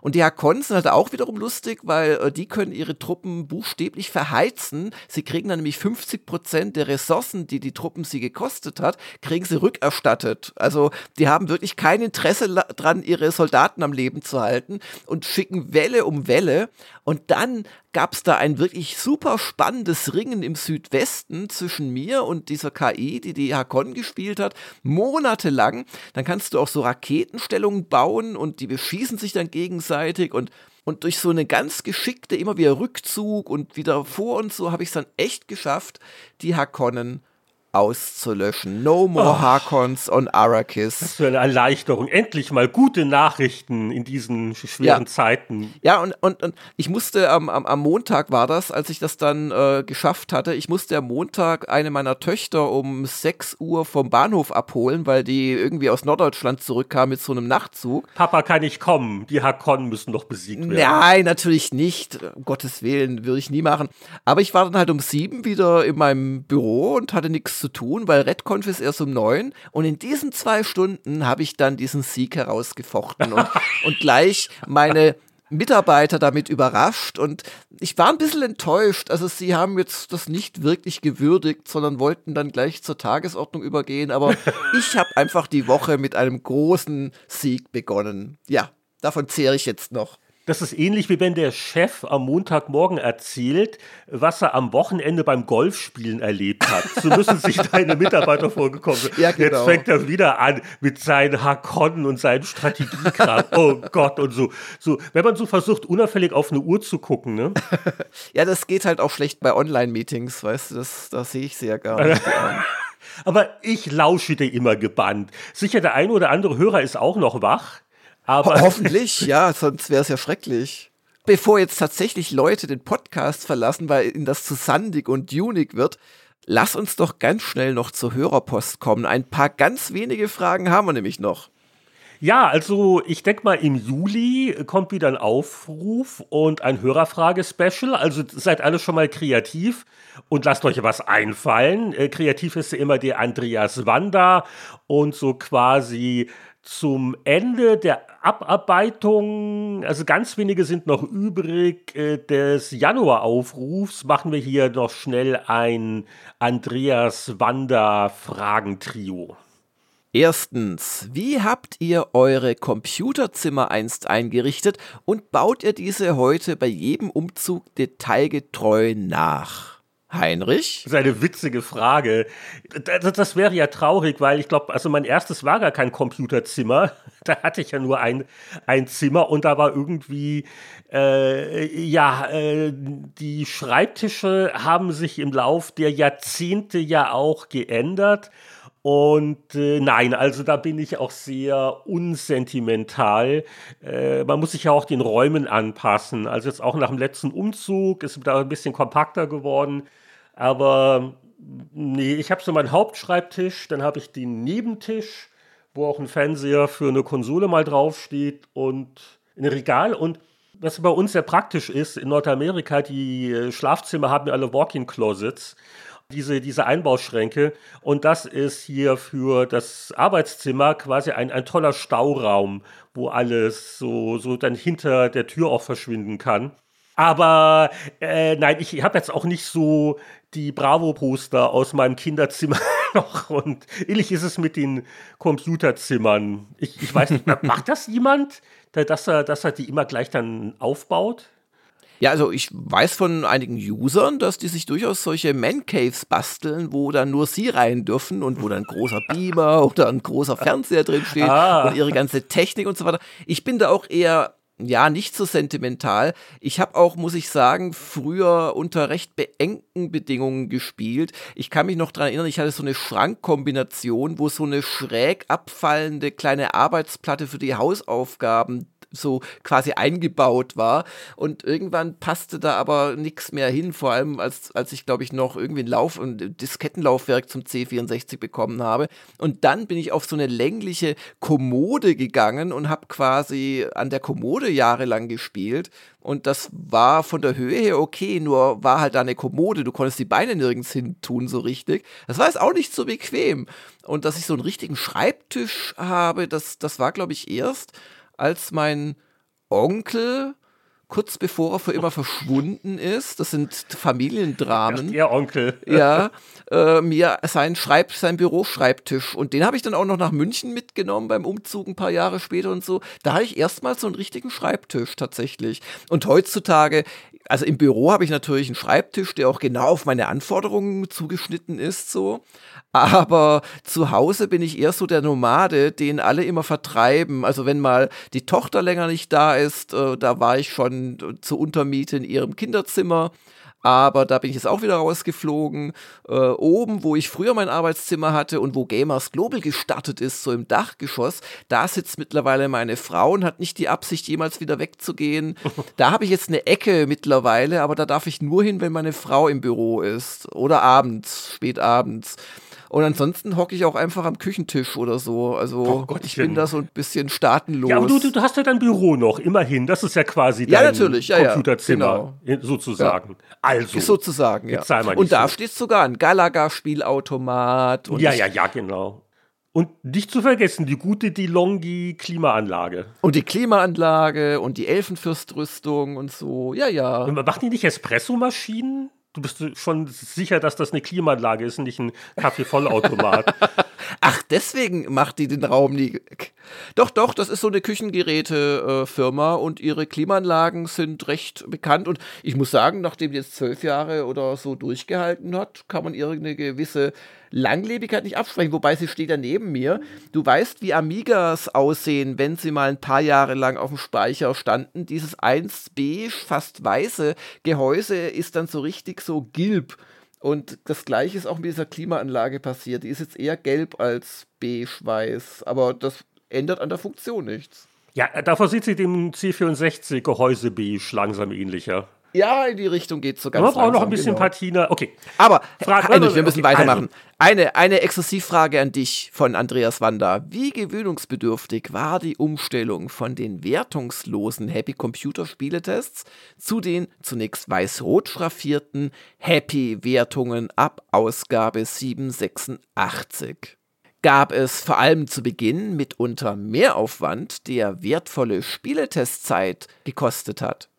Und die Hakons sind halt auch wiederum lustig, weil äh, die können ihre Truppen buchstäblich verheizen. Sie kriegen dann nämlich 50 Prozent der Ressourcen, die die Truppen sie gekostet hat, kriegen sie rückerstattet. Also die haben wirklich kein Interesse dran, ihre Soldaten am Leben zu halten und schicken Welle um Welle. Und dann gab es da ein wirklich super spannendes Ringen im Südwesten zwischen mir und dieser KI, die die Hakon gespielt hat, monatelang. Dann kannst du auch so Raketenstellungen bauen und die beschießen sich dann gegenseitig und und durch so eine ganz geschickte, immer wieder Rückzug und wieder vor und so, habe ich es dann echt geschafft, die Hakonnen auszulöschen. No more oh, Harkons on Arrakis. Das für eine Erleichterung. Endlich mal gute Nachrichten in diesen schweren ja. Zeiten. Ja, und, und, und ich musste am, am, am Montag war das, als ich das dann äh, geschafft hatte, ich musste am Montag eine meiner Töchter um 6 Uhr vom Bahnhof abholen, weil die irgendwie aus Norddeutschland zurückkam mit so einem Nachtzug. Papa kann nicht kommen, die Hakon müssen doch besiegt werden. Nein, natürlich nicht. Um Gottes Willen, würde ich nie machen. Aber ich war dann halt um sieben wieder in meinem Büro und hatte nichts zu tun, weil RedConf ist erst um neun und in diesen zwei Stunden habe ich dann diesen Sieg herausgefochten und, und gleich meine Mitarbeiter damit überrascht und ich war ein bisschen enttäuscht. Also sie haben jetzt das nicht wirklich gewürdigt, sondern wollten dann gleich zur Tagesordnung übergehen. Aber ich habe einfach die Woche mit einem großen Sieg begonnen. Ja, davon zehre ich jetzt noch. Das ist ähnlich wie wenn der Chef am Montagmorgen erzählt, was er am Wochenende beim Golfspielen erlebt hat. So müssen sich deine Mitarbeiter vorgekommen sein. Ja, genau. Jetzt fängt er wieder an mit seinen Hakonnen und seinen Strategiekram. oh Gott und so. so. Wenn man so versucht, unauffällig auf eine Uhr zu gucken, ne? ja, das geht halt auch schlecht bei Online-Meetings, weißt du, das, das sehe ich sehr gar nicht. Aber ich lausche dir immer gebannt. Sicher, der ein oder andere Hörer ist auch noch wach. Aber Hoffentlich, ja, sonst wäre es ja schrecklich. Bevor jetzt tatsächlich Leute den Podcast verlassen, weil ihnen das zu sandig und dunig wird, lass uns doch ganz schnell noch zur Hörerpost kommen. Ein paar ganz wenige Fragen haben wir nämlich noch. Ja, also ich denke mal, im Juli kommt wieder ein Aufruf und ein Hörerfrage-Special. Also seid alle schon mal kreativ und lasst euch was einfallen. Äh, kreativ ist ja immer der Andreas Wanda und so quasi zum Ende der Abarbeitung, also ganz wenige sind noch übrig, äh, des Januaraufrufs machen wir hier noch schnell ein Andreas Wander Fragentrio. Erstens, wie habt ihr eure Computerzimmer einst eingerichtet und baut ihr diese heute bei jedem Umzug detailgetreu nach? Heinrich? Das ist eine witzige Frage. Das, das wäre ja traurig, weil ich glaube, also mein erstes war gar kein Computerzimmer. Da hatte ich ja nur ein, ein Zimmer und da war irgendwie, äh, ja, äh, die Schreibtische haben sich im Lauf der Jahrzehnte ja auch geändert. Und äh, nein, also da bin ich auch sehr unsentimental. Äh, man muss sich ja auch den Räumen anpassen. Also jetzt auch nach dem letzten Umzug ist da ein bisschen kompakter geworden. Aber nee, ich habe so meinen Hauptschreibtisch, dann habe ich den Nebentisch, wo auch ein Fernseher für eine Konsole mal draufsteht und ein Regal. Und was bei uns sehr praktisch ist, in Nordamerika, die äh, Schlafzimmer haben ja alle Walk-in-Closets diese, diese Einbauschränke. Und das ist hier für das Arbeitszimmer quasi ein, ein toller Stauraum, wo alles so, so dann hinter der Tür auch verschwinden kann. Aber äh, nein, ich habe jetzt auch nicht so die Bravo-Poster aus meinem Kinderzimmer noch. Und ähnlich ist es mit den Computerzimmern. Ich, ich weiß nicht, macht das jemand, dass er, dass er die immer gleich dann aufbaut? Ja, also ich weiß von einigen Usern, dass die sich durchaus solche Man-Caves basteln, wo dann nur sie rein dürfen und wo dann ein großer Beamer oder ein großer Fernseher drin steht ah. und ihre ganze Technik und so weiter. Ich bin da auch eher ja, nicht so sentimental. Ich habe auch, muss ich sagen, früher unter recht beengten Bedingungen gespielt. Ich kann mich noch daran erinnern, ich hatte so eine Schrankkombination, wo so eine schräg abfallende kleine Arbeitsplatte für die Hausaufgaben so quasi eingebaut war. Und irgendwann passte da aber nichts mehr hin, vor allem als, als ich, glaube ich, noch irgendwie ein Lauf- und Diskettenlaufwerk zum C64 bekommen habe. Und dann bin ich auf so eine längliche Kommode gegangen und habe quasi an der Kommode jahrelang gespielt. Und das war von der Höhe her okay, nur war halt da eine Kommode. Du konntest die Beine nirgends hin tun, so richtig. Das war jetzt auch nicht so bequem. Und dass ich so einen richtigen Schreibtisch habe, das, das war, glaube ich, erst, als mein Onkel kurz bevor er für immer verschwunden ist, das sind Familiendramen. Ihr Onkel. Ja, äh, mir sein Schreib, sein Büroschreibtisch. Und den habe ich dann auch noch nach München mitgenommen beim Umzug ein paar Jahre später und so. Da hatte ich erstmals so einen richtigen Schreibtisch tatsächlich. Und heutzutage, also im Büro habe ich natürlich einen Schreibtisch, der auch genau auf meine Anforderungen zugeschnitten ist, so. Aber zu Hause bin ich eher so der Nomade, den alle immer vertreiben. Also wenn mal die Tochter länger nicht da ist, äh, da war ich schon zur Untermiete in ihrem Kinderzimmer. Aber da bin ich jetzt auch wieder rausgeflogen. Äh, oben, wo ich früher mein Arbeitszimmer hatte und wo Gamers Global gestartet ist, so im Dachgeschoss, da sitzt mittlerweile meine Frau und hat nicht die Absicht, jemals wieder wegzugehen. da habe ich jetzt eine Ecke mittlerweile, aber da darf ich nur hin, wenn meine Frau im Büro ist. Oder abends, spät abends. Und ansonsten hocke ich auch einfach am Küchentisch oder so. Also Oh ich Gottchen. bin da so ein bisschen staatenlos. Ja, aber du, du, hast ja dein Büro noch, immerhin. Das ist ja quasi dein Ja, natürlich, ja, ja, Computerzimmer, sozusagen. Also. sozusagen, ja. Jetzt sei mal nicht Und da so. steht sogar ein Galaga-Spielautomat. und ja, ich- ja, ja, genau. Und nicht zu vergessen, die gute DeLonghi Klimaanlage. Und die Klimaanlage und die Elfenfürstrüstung und so. Ja, ja. Machen die nicht Espressomaschinen? Du bist schon sicher, dass das eine Klimaanlage ist, nicht ein Kaffeevollautomat. Ach, deswegen macht die den Raum nie. Doch, doch, das ist so eine Küchengeräte-Firma und ihre Klimaanlagen sind recht bekannt. Und ich muss sagen, nachdem die jetzt zwölf Jahre oder so durchgehalten hat, kann man irgendeine gewisse Langlebigkeit nicht absprechen. Wobei sie steht ja neben mir. Du weißt, wie Amigas aussehen, wenn sie mal ein paar Jahre lang auf dem Speicher standen. Dieses 1 beige, fast weiße Gehäuse ist dann so richtig so gilb. Und das gleiche ist auch mit dieser Klimaanlage passiert. Die ist jetzt eher gelb als beige-weiß. Aber das ändert an der Funktion nichts. ja, davor sieht sie dem C64 Gehäuse beige langsam ähnlicher. Ja, in die Richtung geht so ganz wir brauchen noch ein bisschen genau. Patina. Okay. Aber, Frage- Heinrich, wir müssen okay, weitermachen. Eine, eine Exklusivfrage an dich von Andreas Wanda. Wie gewöhnungsbedürftig war die Umstellung von den wertungslosen Happy Computer Spieletests zu den zunächst weiß-rot schraffierten Happy-Wertungen ab Ausgabe 786? Gab es vor allem zu Beginn mitunter Mehraufwand, der wertvolle Spieletestzeit gekostet hat?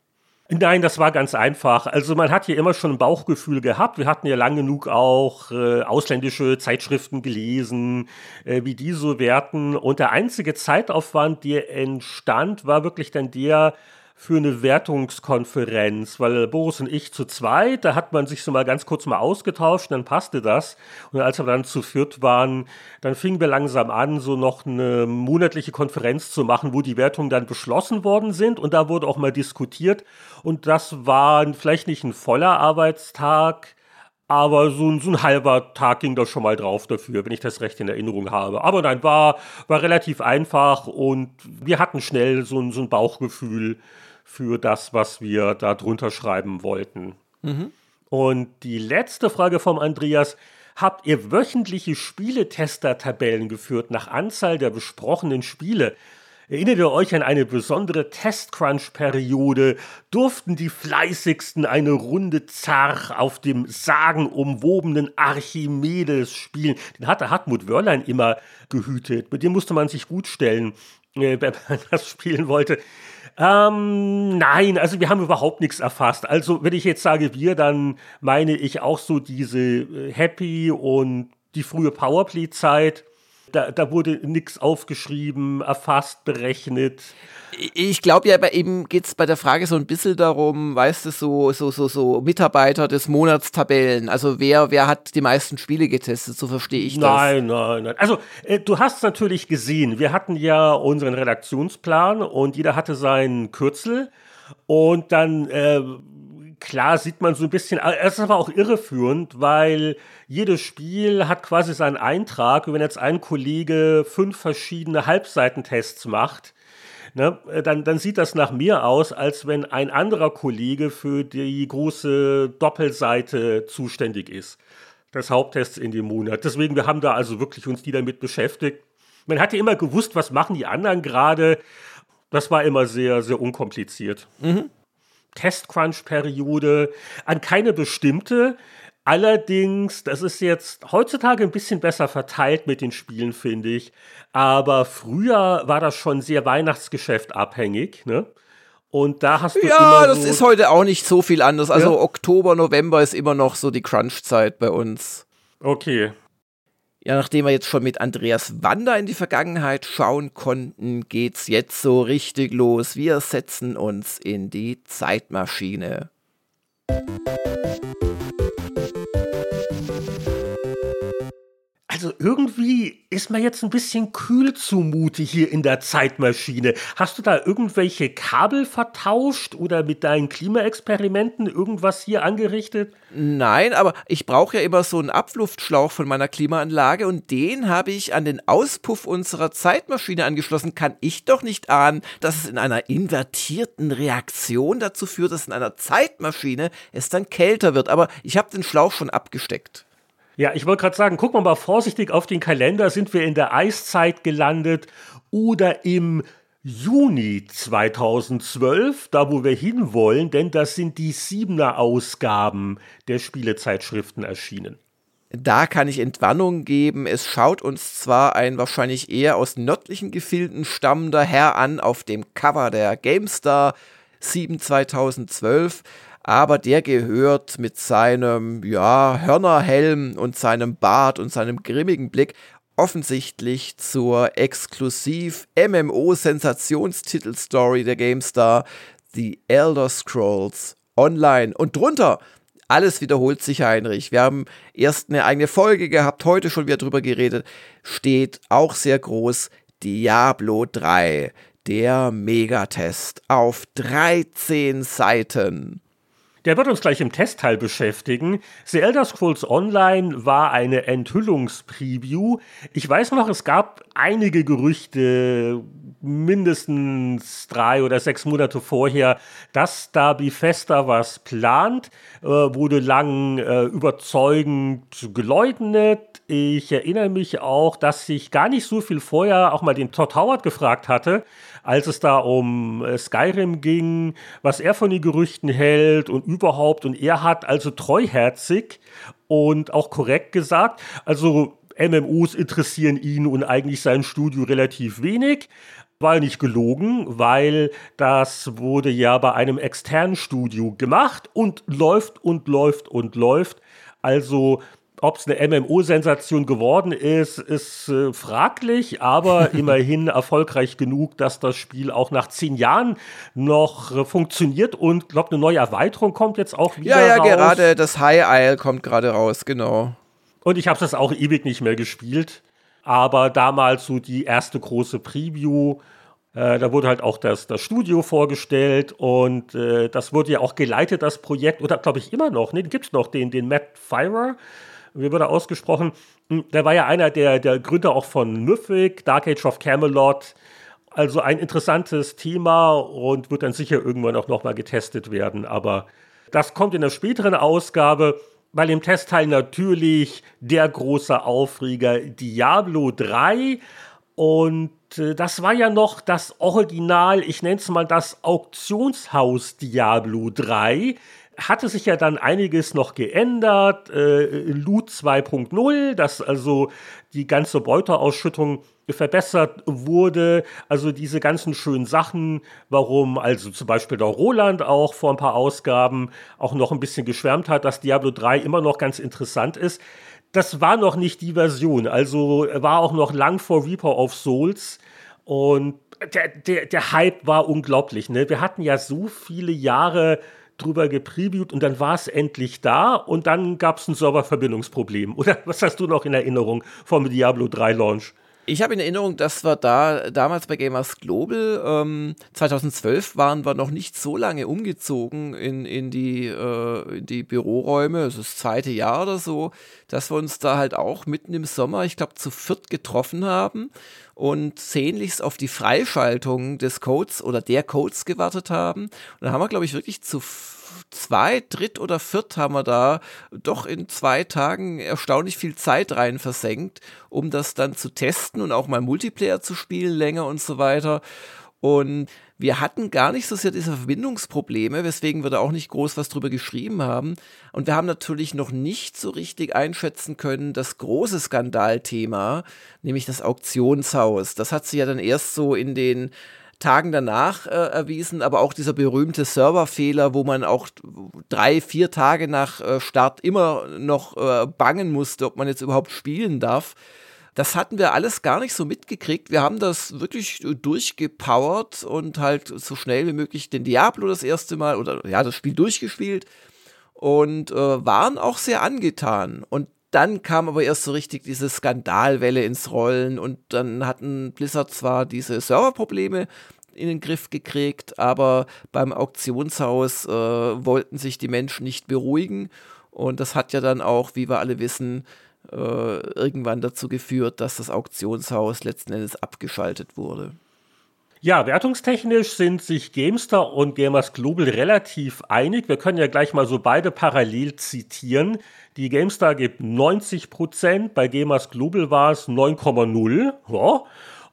Nein, das war ganz einfach. Also man hat hier immer schon ein Bauchgefühl gehabt. Wir hatten ja lang genug auch äh, ausländische Zeitschriften gelesen, äh, wie die so werten. Und der einzige Zeitaufwand, der entstand, war wirklich dann der für eine Wertungskonferenz, weil Boris und ich zu zweit, da hat man sich so mal ganz kurz mal ausgetauscht, dann passte das. Und als wir dann zu viert waren, dann fingen wir langsam an, so noch eine monatliche Konferenz zu machen, wo die Wertungen dann beschlossen worden sind. Und da wurde auch mal diskutiert. Und das war vielleicht nicht ein voller Arbeitstag, aber so ein, so ein halber Tag ging da schon mal drauf dafür, wenn ich das recht in Erinnerung habe. Aber nein, war, war relativ einfach und wir hatten schnell so ein, so ein Bauchgefühl für das, was wir da drunter schreiben wollten. Und die letzte Frage vom Andreas. Habt ihr wöchentliche Spieletester-Tabellen geführt nach Anzahl der besprochenen Spiele? Erinnert ihr euch an eine besondere Test-Crunch-Periode? Durften die Fleißigsten eine Runde Zach auf dem sagenumwobenen Archimedes spielen? Den hatte Hartmut Wörlein immer gehütet. Mit dem musste man sich gut stellen, äh, wenn man das spielen wollte. Ähm, nein, also wir haben überhaupt nichts erfasst. Also, wenn ich jetzt sage wir, dann meine ich auch so diese äh, Happy und die frühe Powerplay-Zeit. Da, da wurde nichts aufgeschrieben, erfasst, berechnet. Ich glaube ja, bei eben geht es bei der Frage so ein bisschen darum, weißt du, so, so, so, so Mitarbeiter des Monatstabellen. Also wer, wer hat die meisten Spiele getestet, so verstehe ich das. Nein, nein, nein. Also, äh, du hast natürlich gesehen, wir hatten ja unseren Redaktionsplan und jeder hatte seinen Kürzel. Und dann, äh, klar, sieht man so ein bisschen, es ist aber auch irreführend, weil jedes Spiel hat quasi seinen Eintrag. Und wenn jetzt ein Kollege fünf verschiedene Halbseitentests macht, ne, dann, dann sieht das nach mehr aus, als wenn ein anderer Kollege für die große Doppelseite zuständig ist. Des Haupttests in dem Monat. Deswegen, wir haben da also wirklich uns die damit beschäftigt. Man hatte immer gewusst, was machen die anderen gerade. Das war immer sehr, sehr unkompliziert. Mhm. Testcrunch-Periode an keine bestimmte. Allerdings, das ist jetzt heutzutage ein bisschen besser verteilt mit den Spielen, finde ich. Aber früher war das schon sehr Weihnachtsgeschäft abhängig, ne? Und da hast du Ja, das so ist heute auch nicht so viel anders. Also ja? Oktober, November ist immer noch so die Crunch-Zeit bei uns. Okay. Ja, nachdem wir jetzt schon mit Andreas Wander in die Vergangenheit schauen konnten, geht's jetzt so richtig los. Wir setzen uns in die Zeitmaschine. Also irgendwie ist mir jetzt ein bisschen kühl zumute hier in der Zeitmaschine. Hast du da irgendwelche Kabel vertauscht oder mit deinen Klimaexperimenten irgendwas hier angerichtet? Nein, aber ich brauche ja immer so einen Abluftschlauch von meiner Klimaanlage und den habe ich an den Auspuff unserer Zeitmaschine angeschlossen. Kann ich doch nicht ahnen, dass es in einer invertierten Reaktion dazu führt, dass in einer Zeitmaschine es dann kälter wird. Aber ich habe den Schlauch schon abgesteckt. Ja, ich wollte gerade sagen, gucken wir mal vorsichtig auf den Kalender. Sind wir in der Eiszeit gelandet oder im Juni 2012, da wo wir hinwollen, denn das sind die siebener Ausgaben der Spielezeitschriften erschienen. Da kann ich Entwarnung geben. Es schaut uns zwar ein wahrscheinlich eher aus nördlichen Gefilden stammender Herr an auf dem Cover der GameStar 7 2012, aber der gehört mit seinem, ja, Hörnerhelm und seinem Bart und seinem grimmigen Blick offensichtlich zur exklusiv MMO-Sensationstitel-Story der GameStar, The Elder Scrolls Online. Und drunter alles wiederholt sich, Heinrich. Wir haben erst eine eigene Folge gehabt, heute schon wieder drüber geredet. Steht auch sehr groß Diablo 3, der Megatest auf 13 Seiten. Der wird uns gleich im Testteil beschäftigen. The Elder Scrolls Online war eine Enthüllungspreview. Ich weiß noch, es gab einige Gerüchte, mindestens drei oder sechs Monate vorher, dass da Bethesda was plant, äh, wurde lang äh, überzeugend geleugnet. Ich erinnere mich auch, dass ich gar nicht so viel vorher auch mal den Todd Howard gefragt hatte, als es da um äh, Skyrim ging, was er von den Gerüchten hält und überhaupt. Und er hat also treuherzig und auch korrekt gesagt, also MMOs interessieren ihn und eigentlich sein Studio relativ wenig. War nicht gelogen, weil das wurde ja bei einem externen Studio gemacht und läuft und läuft und läuft. Also ob es eine MMO-Sensation geworden ist, ist äh, fraglich, aber immerhin erfolgreich genug, dass das Spiel auch nach zehn Jahren noch äh, funktioniert und glaube, eine neue Erweiterung kommt jetzt auch wieder. Ja, ja, raus. gerade das High Isle kommt gerade raus, genau. Und ich habe das auch ewig nicht mehr gespielt, aber damals so die erste große Preview. Äh, da wurde halt auch das, das Studio vorgestellt und äh, das wurde ja auch geleitet, das Projekt, oder glaube ich immer noch, ne, gibt es noch den, den Matt Firer, wie wird er ausgesprochen? Hm, der war ja einer der, der Gründer auch von Mythic, Dark Age of Camelot. Also ein interessantes Thema und wird dann sicher irgendwann auch nochmal getestet werden. Aber das kommt in der späteren Ausgabe. Bei dem Testteil natürlich der große Aufreger Diablo 3. Und äh, das war ja noch das Original, ich nenne es mal das Auktionshaus Diablo 3 hatte sich ja dann einiges noch geändert. Äh, Loot 2.0, dass also die ganze Beuterausschüttung verbessert wurde. Also diese ganzen schönen Sachen, warum also zum Beispiel der Roland auch vor ein paar Ausgaben auch noch ein bisschen geschwärmt hat, dass Diablo 3 immer noch ganz interessant ist. Das war noch nicht die Version, also war auch noch lang vor Reaper of Souls und der, der, der Hype war unglaublich. Ne? Wir hatten ja so viele Jahre drüber gepreviewt und dann war es endlich da und dann gab es ein Serververbindungsproblem. Oder was hast du noch in Erinnerung vom Diablo 3 Launch? Ich habe in Erinnerung, dass wir da damals bei Gamers Global, ähm, 2012 waren wir noch nicht so lange umgezogen in, in, die, äh, in die Büroräume, es ist das zweite Jahr oder so, dass wir uns da halt auch mitten im Sommer, ich glaube, zu viert getroffen haben und sehnlichst auf die Freischaltung des Codes oder der Codes gewartet haben. Und da haben wir, glaube ich, wirklich zu zwei, dritt oder viert haben wir da doch in zwei Tagen erstaunlich viel Zeit rein versenkt, um das dann zu testen und auch mal Multiplayer zu spielen länger und so weiter. Und wir hatten gar nicht so sehr diese Verbindungsprobleme, weswegen wir da auch nicht groß was drüber geschrieben haben. Und wir haben natürlich noch nicht so richtig einschätzen können, das große Skandalthema, nämlich das Auktionshaus. Das hat sich ja dann erst so in den Tagen danach äh, erwiesen, aber auch dieser berühmte Serverfehler, wo man auch drei, vier Tage nach äh, Start immer noch äh, bangen musste, ob man jetzt überhaupt spielen darf. Das hatten wir alles gar nicht so mitgekriegt. Wir haben das wirklich durchgepowert und halt so schnell wie möglich den Diablo das erste Mal oder ja, das Spiel durchgespielt und äh, waren auch sehr angetan. Und dann kam aber erst so richtig diese Skandalwelle ins Rollen und dann hatten Blizzard zwar diese Serverprobleme in den Griff gekriegt, aber beim Auktionshaus äh, wollten sich die Menschen nicht beruhigen und das hat ja dann auch, wie wir alle wissen, äh, irgendwann dazu geführt, dass das Auktionshaus letzten Endes abgeschaltet wurde. Ja, wertungstechnisch sind sich Gamestar und Gamers Global relativ einig. Wir können ja gleich mal so beide parallel zitieren. Die GameStar gibt 90 Prozent, bei Gamers Global war es 9,0. Ja.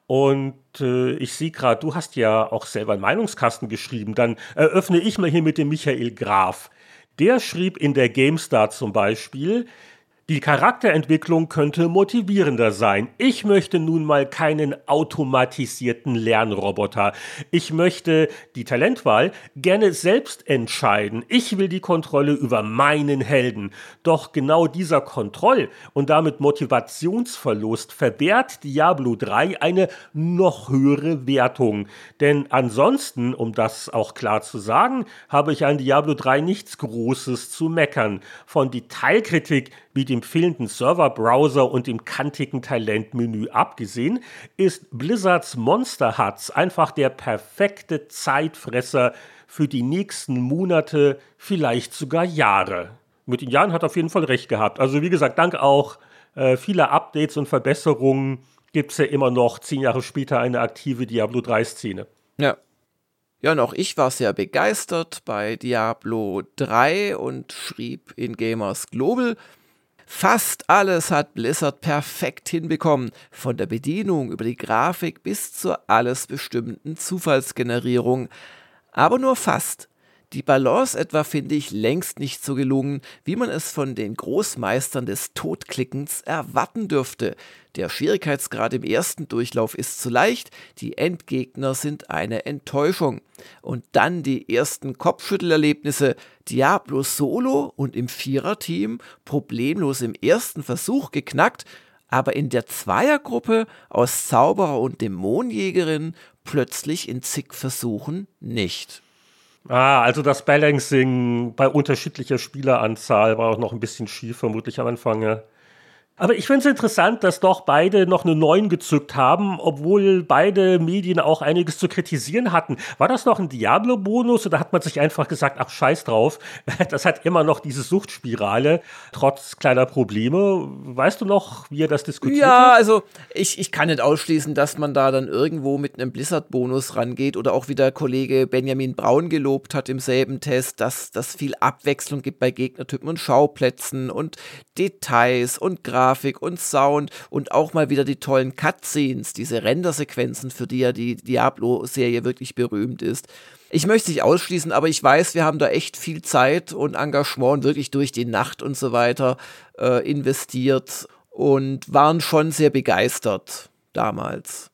Und äh, ich sehe gerade, du hast ja auch selber einen Meinungskasten geschrieben. Dann eröffne ich mal hier mit dem Michael Graf. Der schrieb in der GameStar zum Beispiel, die Charakterentwicklung könnte motivierender sein. Ich möchte nun mal keinen automatisierten Lernroboter. Ich möchte die Talentwahl gerne selbst entscheiden. Ich will die Kontrolle über meinen Helden. Doch genau dieser Kontroll- und damit Motivationsverlust verwehrt Diablo 3 eine noch höhere Wertung. Denn ansonsten, um das auch klar zu sagen, habe ich an Diablo 3 nichts Großes zu meckern. Von Detailkritik wie dem fehlenden Serverbrowser und dem kantigen Talentmenü abgesehen, ist Blizzards Monster Huts einfach der perfekte Zeitfresser für die nächsten Monate, vielleicht sogar Jahre. Mit den Jahren hat er auf jeden Fall recht gehabt. Also wie gesagt, dank auch äh, vieler Updates und Verbesserungen gibt es ja immer noch zehn Jahre später eine aktive Diablo 3-Szene. Ja. Ja, und auch ich war sehr begeistert bei Diablo 3 und schrieb in Gamers Global, Fast alles hat Blizzard perfekt hinbekommen, von der Bedienung über die Grafik bis zur alles bestimmten Zufallsgenerierung. Aber nur fast. Die Balance etwa finde ich längst nicht so gelungen, wie man es von den Großmeistern des Todklickens erwarten dürfte. Der Schwierigkeitsgrad im ersten Durchlauf ist zu leicht, die Endgegner sind eine Enttäuschung. Und dann die ersten Kopfschüttelerlebnisse. Diablo Solo und im Viererteam problemlos im ersten Versuch geknackt, aber in der Zweiergruppe aus Zauberer und Dämonjägerin plötzlich in zig Versuchen nicht. Ah, also das Balancing bei unterschiedlicher Spieleranzahl war auch noch ein bisschen schief, vermutlich am Anfang. Ja. Aber ich finde es interessant, dass doch beide noch eine 9 gezückt haben, obwohl beide Medien auch einiges zu kritisieren hatten. War das noch ein Diablo-Bonus oder hat man sich einfach gesagt, ach scheiß drauf, das hat immer noch diese Suchtspirale, trotz kleiner Probleme. Weißt du noch, wie er das diskutiert ja, hat? Ja, also ich, ich kann nicht ausschließen, dass man da dann irgendwo mit einem Blizzard-Bonus rangeht oder auch wie der Kollege Benjamin Braun gelobt hat im selben Test, dass das viel Abwechslung gibt bei Gegnertypen und Schauplätzen und Details und Grafik Grafik und Sound und auch mal wieder die tollen Cutscenes, diese Rendersequenzen, für die ja die Diablo-Serie wirklich berühmt ist. Ich möchte nicht ausschließen, aber ich weiß, wir haben da echt viel Zeit und Engagement wirklich durch die Nacht und so weiter äh, investiert und waren schon sehr begeistert damals.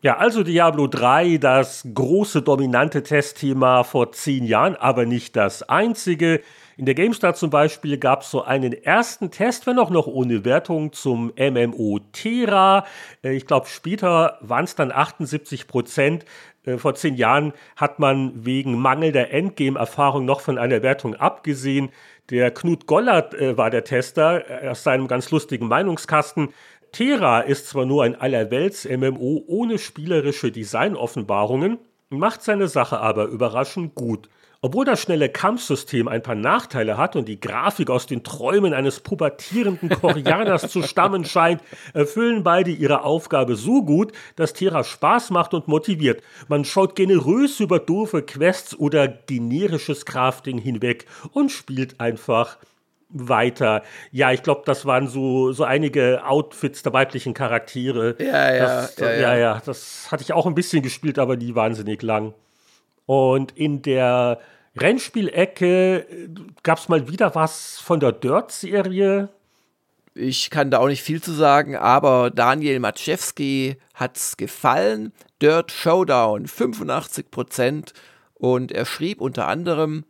Ja, also Diablo 3, das große dominante Testthema vor zehn Jahren, aber nicht das einzige. In der GameStar zum Beispiel gab es so einen ersten Test, wenn auch noch ohne Wertung, zum MMO Terra. Äh, ich glaube, später waren es dann 78 Prozent. Äh, vor zehn Jahren hat man wegen mangelnder Endgame-Erfahrung noch von einer Wertung abgesehen. Der Knut Gollert äh, war der Tester aus seinem ganz lustigen Meinungskasten. Terra ist zwar nur ein Allerwelts-MMO ohne spielerische Designoffenbarungen, macht seine Sache aber überraschend gut. Obwohl das schnelle Kampfsystem ein paar Nachteile hat und die Grafik aus den Träumen eines pubertierenden Koreaners zu stammen scheint, erfüllen beide ihre Aufgabe so gut, dass Terra Spaß macht und motiviert. Man schaut generös über doofe Quests oder generisches Crafting hinweg und spielt einfach weiter. Ja, ich glaube, das waren so, so einige Outfits der weiblichen Charaktere. Ja, ja, das, ja, ja, ja. ja. Das hatte ich auch ein bisschen gespielt, aber nie wahnsinnig lang. Und in der Rennspielecke gab es mal wieder was von der Dirt-Serie. Ich kann da auch nicht viel zu sagen, aber Daniel Matschewski hat's gefallen. Dirt Showdown 85% und er schrieb unter anderem,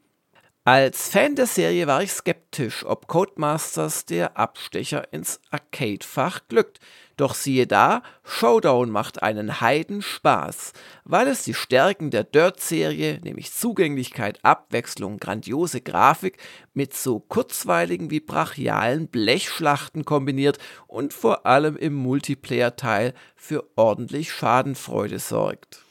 als Fan der Serie war ich skeptisch, ob Codemasters der Abstecher ins Arcade-Fach glückt. Doch siehe da, Showdown macht einen Heidenspaß, weil es die Stärken der Dirt-Serie, nämlich Zugänglichkeit, Abwechslung, grandiose Grafik, mit so kurzweiligen wie brachialen Blechschlachten kombiniert und vor allem im Multiplayer-Teil für ordentlich Schadenfreude sorgt.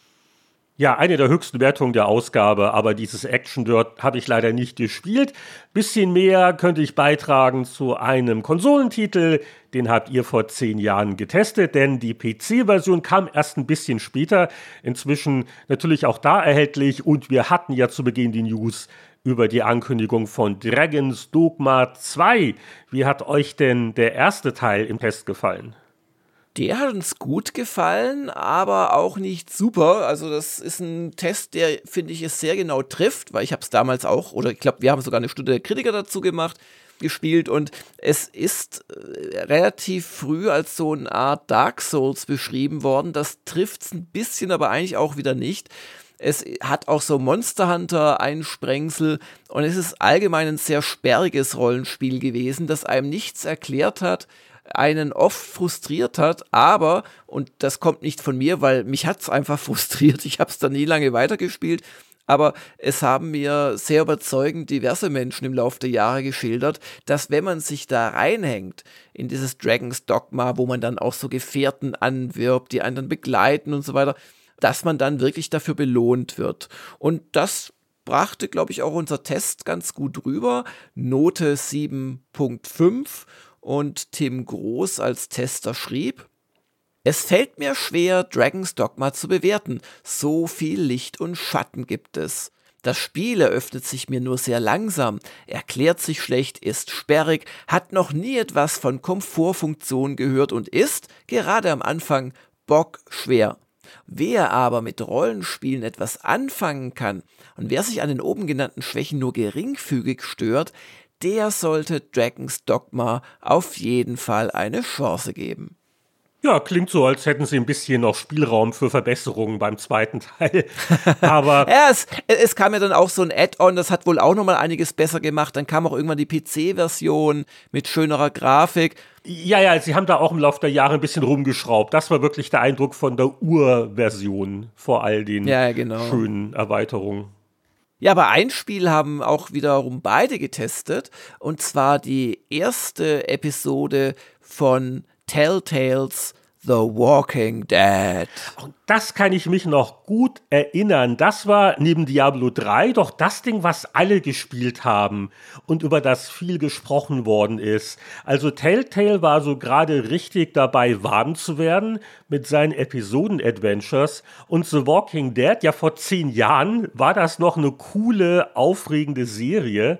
Ja, eine der höchsten Wertungen der Ausgabe, aber dieses Action Dirt habe ich leider nicht gespielt. Bisschen mehr könnte ich beitragen zu einem Konsolentitel, den habt ihr vor zehn Jahren getestet, denn die PC-Version kam erst ein bisschen später, inzwischen natürlich auch da erhältlich und wir hatten ja zu Beginn die News über die Ankündigung von Dragon's Dogma 2. Wie hat euch denn der erste Teil im Test gefallen? Der hat uns gut gefallen, aber auch nicht super. Also das ist ein Test, der, finde ich, es sehr genau trifft, weil ich habe es damals auch, oder ich glaube, wir haben sogar eine Stunde der Kritiker dazu gemacht, gespielt und es ist äh, relativ früh als so eine Art Dark Souls beschrieben worden. Das trifft es ein bisschen, aber eigentlich auch wieder nicht. Es hat auch so Monster Hunter Einsprengsel und es ist allgemein ein sehr sperriges Rollenspiel gewesen, das einem nichts erklärt hat, einen oft frustriert hat, aber, und das kommt nicht von mir, weil mich hat es einfach frustriert, ich habe es dann nie lange weitergespielt, aber es haben mir sehr überzeugend diverse Menschen im Laufe der Jahre geschildert, dass wenn man sich da reinhängt in dieses Dragons Dogma, wo man dann auch so Gefährten anwirbt, die dann begleiten und so weiter, dass man dann wirklich dafür belohnt wird. Und das brachte, glaube ich, auch unser Test ganz gut rüber. Note 7.5 und Tim Groß als Tester schrieb, es fällt mir schwer, Dragon's Dogma zu bewerten. So viel Licht und Schatten gibt es. Das Spiel eröffnet sich mir nur sehr langsam, erklärt sich schlecht, ist sperrig, hat noch nie etwas von Komfortfunktion gehört und ist, gerade am Anfang, bockschwer. Wer aber mit Rollenspielen etwas anfangen kann und wer sich an den oben genannten Schwächen nur geringfügig stört, der sollte Dragons Dogma auf jeden Fall eine Chance geben. Ja, klingt so, als hätten sie ein bisschen noch Spielraum für Verbesserungen beim zweiten Teil. Aber. ja, es, es, kam ja dann auch so ein Add-on, das hat wohl auch nochmal einiges besser gemacht. Dann kam auch irgendwann die PC-Version mit schönerer Grafik. Ja, ja, sie haben da auch im Laufe der Jahre ein bisschen rumgeschraubt. Das war wirklich der Eindruck von der Urversion vor all den ja, genau. schönen Erweiterungen. Ja, aber ein Spiel haben auch wiederum beide getestet. Und zwar die erste Episode von Telltales The Walking Dead. Und das kann ich mich noch gut erinnern. Das war neben Diablo 3 doch das Ding, was alle gespielt haben und über das viel gesprochen worden ist. Also Telltale war so gerade richtig dabei, warm zu werden mit seinen Episoden-Adventures. Und The Walking Dead, ja vor zehn Jahren, war das noch eine coole, aufregende Serie.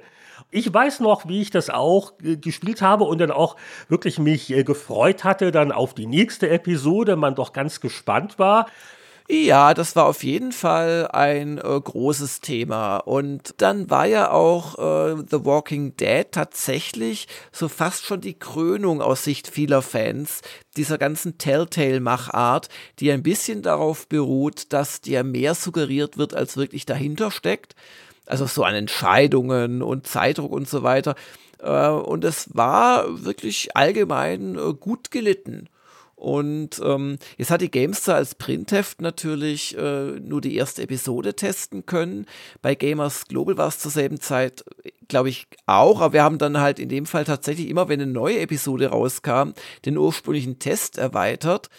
Ich weiß noch, wie ich das auch äh, gespielt habe und dann auch wirklich mich äh, gefreut hatte dann auf die nächste Episode, man doch ganz gespannt war. Ja, das war auf jeden Fall ein äh, großes Thema. Und dann war ja auch äh, The Walking Dead tatsächlich so fast schon die Krönung aus Sicht vieler Fans dieser ganzen Telltale-Machart, die ein bisschen darauf beruht, dass dir mehr suggeriert wird, als wirklich dahinter steckt also so an Entscheidungen und Zeitdruck und so weiter. Äh, und es war wirklich allgemein äh, gut gelitten. Und ähm, jetzt hat die Gamestar als Printheft natürlich äh, nur die erste Episode testen können. Bei Gamers Global war es zur selben Zeit, glaube ich, auch. Aber wir haben dann halt in dem Fall tatsächlich immer, wenn eine neue Episode rauskam, den ursprünglichen Test erweitert.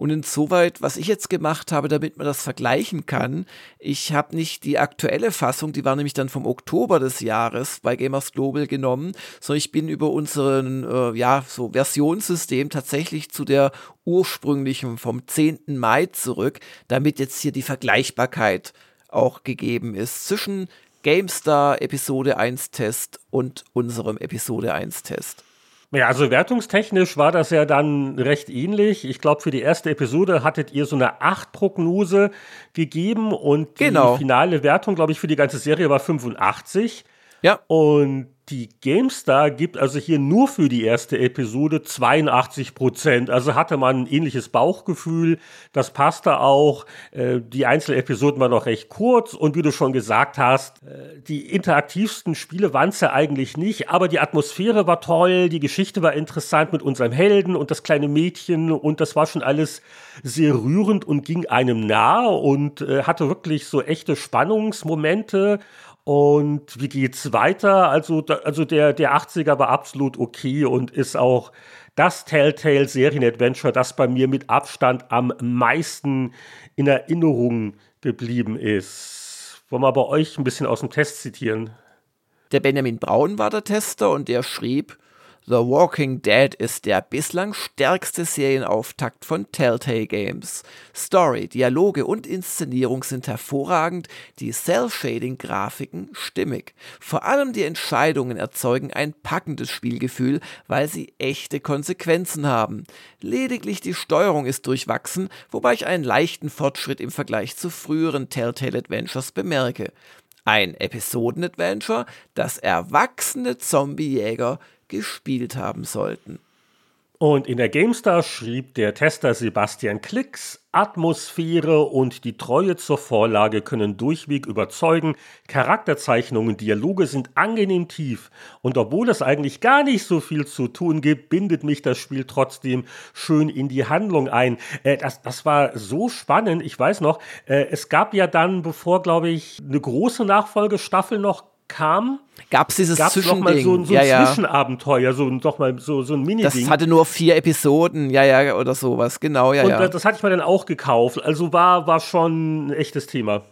Und insoweit, was ich jetzt gemacht habe, damit man das vergleichen kann, ich habe nicht die aktuelle Fassung, die war nämlich dann vom Oktober des Jahres bei Gamers Global genommen, sondern ich bin über unseren, äh, ja, so Versionssystem tatsächlich zu der ursprünglichen vom 10. Mai zurück, damit jetzt hier die Vergleichbarkeit auch gegeben ist zwischen GameStar Episode 1 Test und unserem Episode 1 Test. Ja, also wertungstechnisch war das ja dann recht ähnlich. Ich glaube, für die erste Episode hattet ihr so eine 8-Prognose gegeben und genau. die finale Wertung, glaube ich, für die ganze Serie war 85. Ja. Und die GameStar gibt also hier nur für die erste Episode 82 Prozent. Also hatte man ein ähnliches Bauchgefühl. Das passte auch. Äh, die Einzelepisoden waren noch recht kurz. Und wie du schon gesagt hast, äh, die interaktivsten Spiele waren es ja eigentlich nicht. Aber die Atmosphäre war toll. Die Geschichte war interessant mit unserem Helden und das kleine Mädchen. Und das war schon alles sehr rührend und ging einem nah und äh, hatte wirklich so echte Spannungsmomente. Und wie geht's weiter? Also, also der, der 80er war absolut okay und ist auch das Telltale Serienadventure, das bei mir mit Abstand am meisten in Erinnerung geblieben ist. Wollen wir bei euch ein bisschen aus dem Test zitieren? Der Benjamin Braun war der Tester und der schrieb, The Walking Dead ist der bislang stärkste Serienauftakt von Telltale Games. Story, Dialoge und Inszenierung sind hervorragend, die Cell-Shading-Grafiken stimmig. Vor allem die Entscheidungen erzeugen ein packendes Spielgefühl, weil sie echte Konsequenzen haben. Lediglich die Steuerung ist durchwachsen, wobei ich einen leichten Fortschritt im Vergleich zu früheren Telltale Adventures bemerke. Ein Episoden-Adventure, das erwachsene Zombiejäger gespielt haben sollten. Und in der GameStar schrieb der Tester Sebastian Klicks, Atmosphäre und die Treue zur Vorlage können durchweg überzeugen, Charakterzeichnungen, Dialoge sind angenehm tief und obwohl es eigentlich gar nicht so viel zu tun gibt, bindet mich das Spiel trotzdem schön in die Handlung ein. Äh, das, das war so spannend, ich weiß noch, äh, es gab ja dann, bevor, glaube ich, eine große Nachfolgestaffel noch kam, gab es dieses gab's Zwischending. Noch mal so, so ein ja. Zwischenabenteuer, so, doch mal so, so ein Mini-Ding. Das hatte nur vier Episoden, ja, ja, oder sowas, genau, ja, Und ja. das hatte ich mir dann auch gekauft. Also war, war schon ein echtes Thema.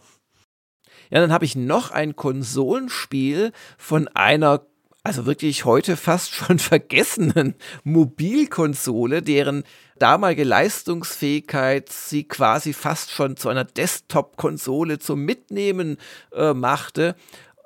Ja, dann habe ich noch ein Konsolenspiel von einer also wirklich heute fast schon vergessenen Mobilkonsole, deren damalige Leistungsfähigkeit sie quasi fast schon zu einer Desktop-Konsole zum Mitnehmen äh, machte.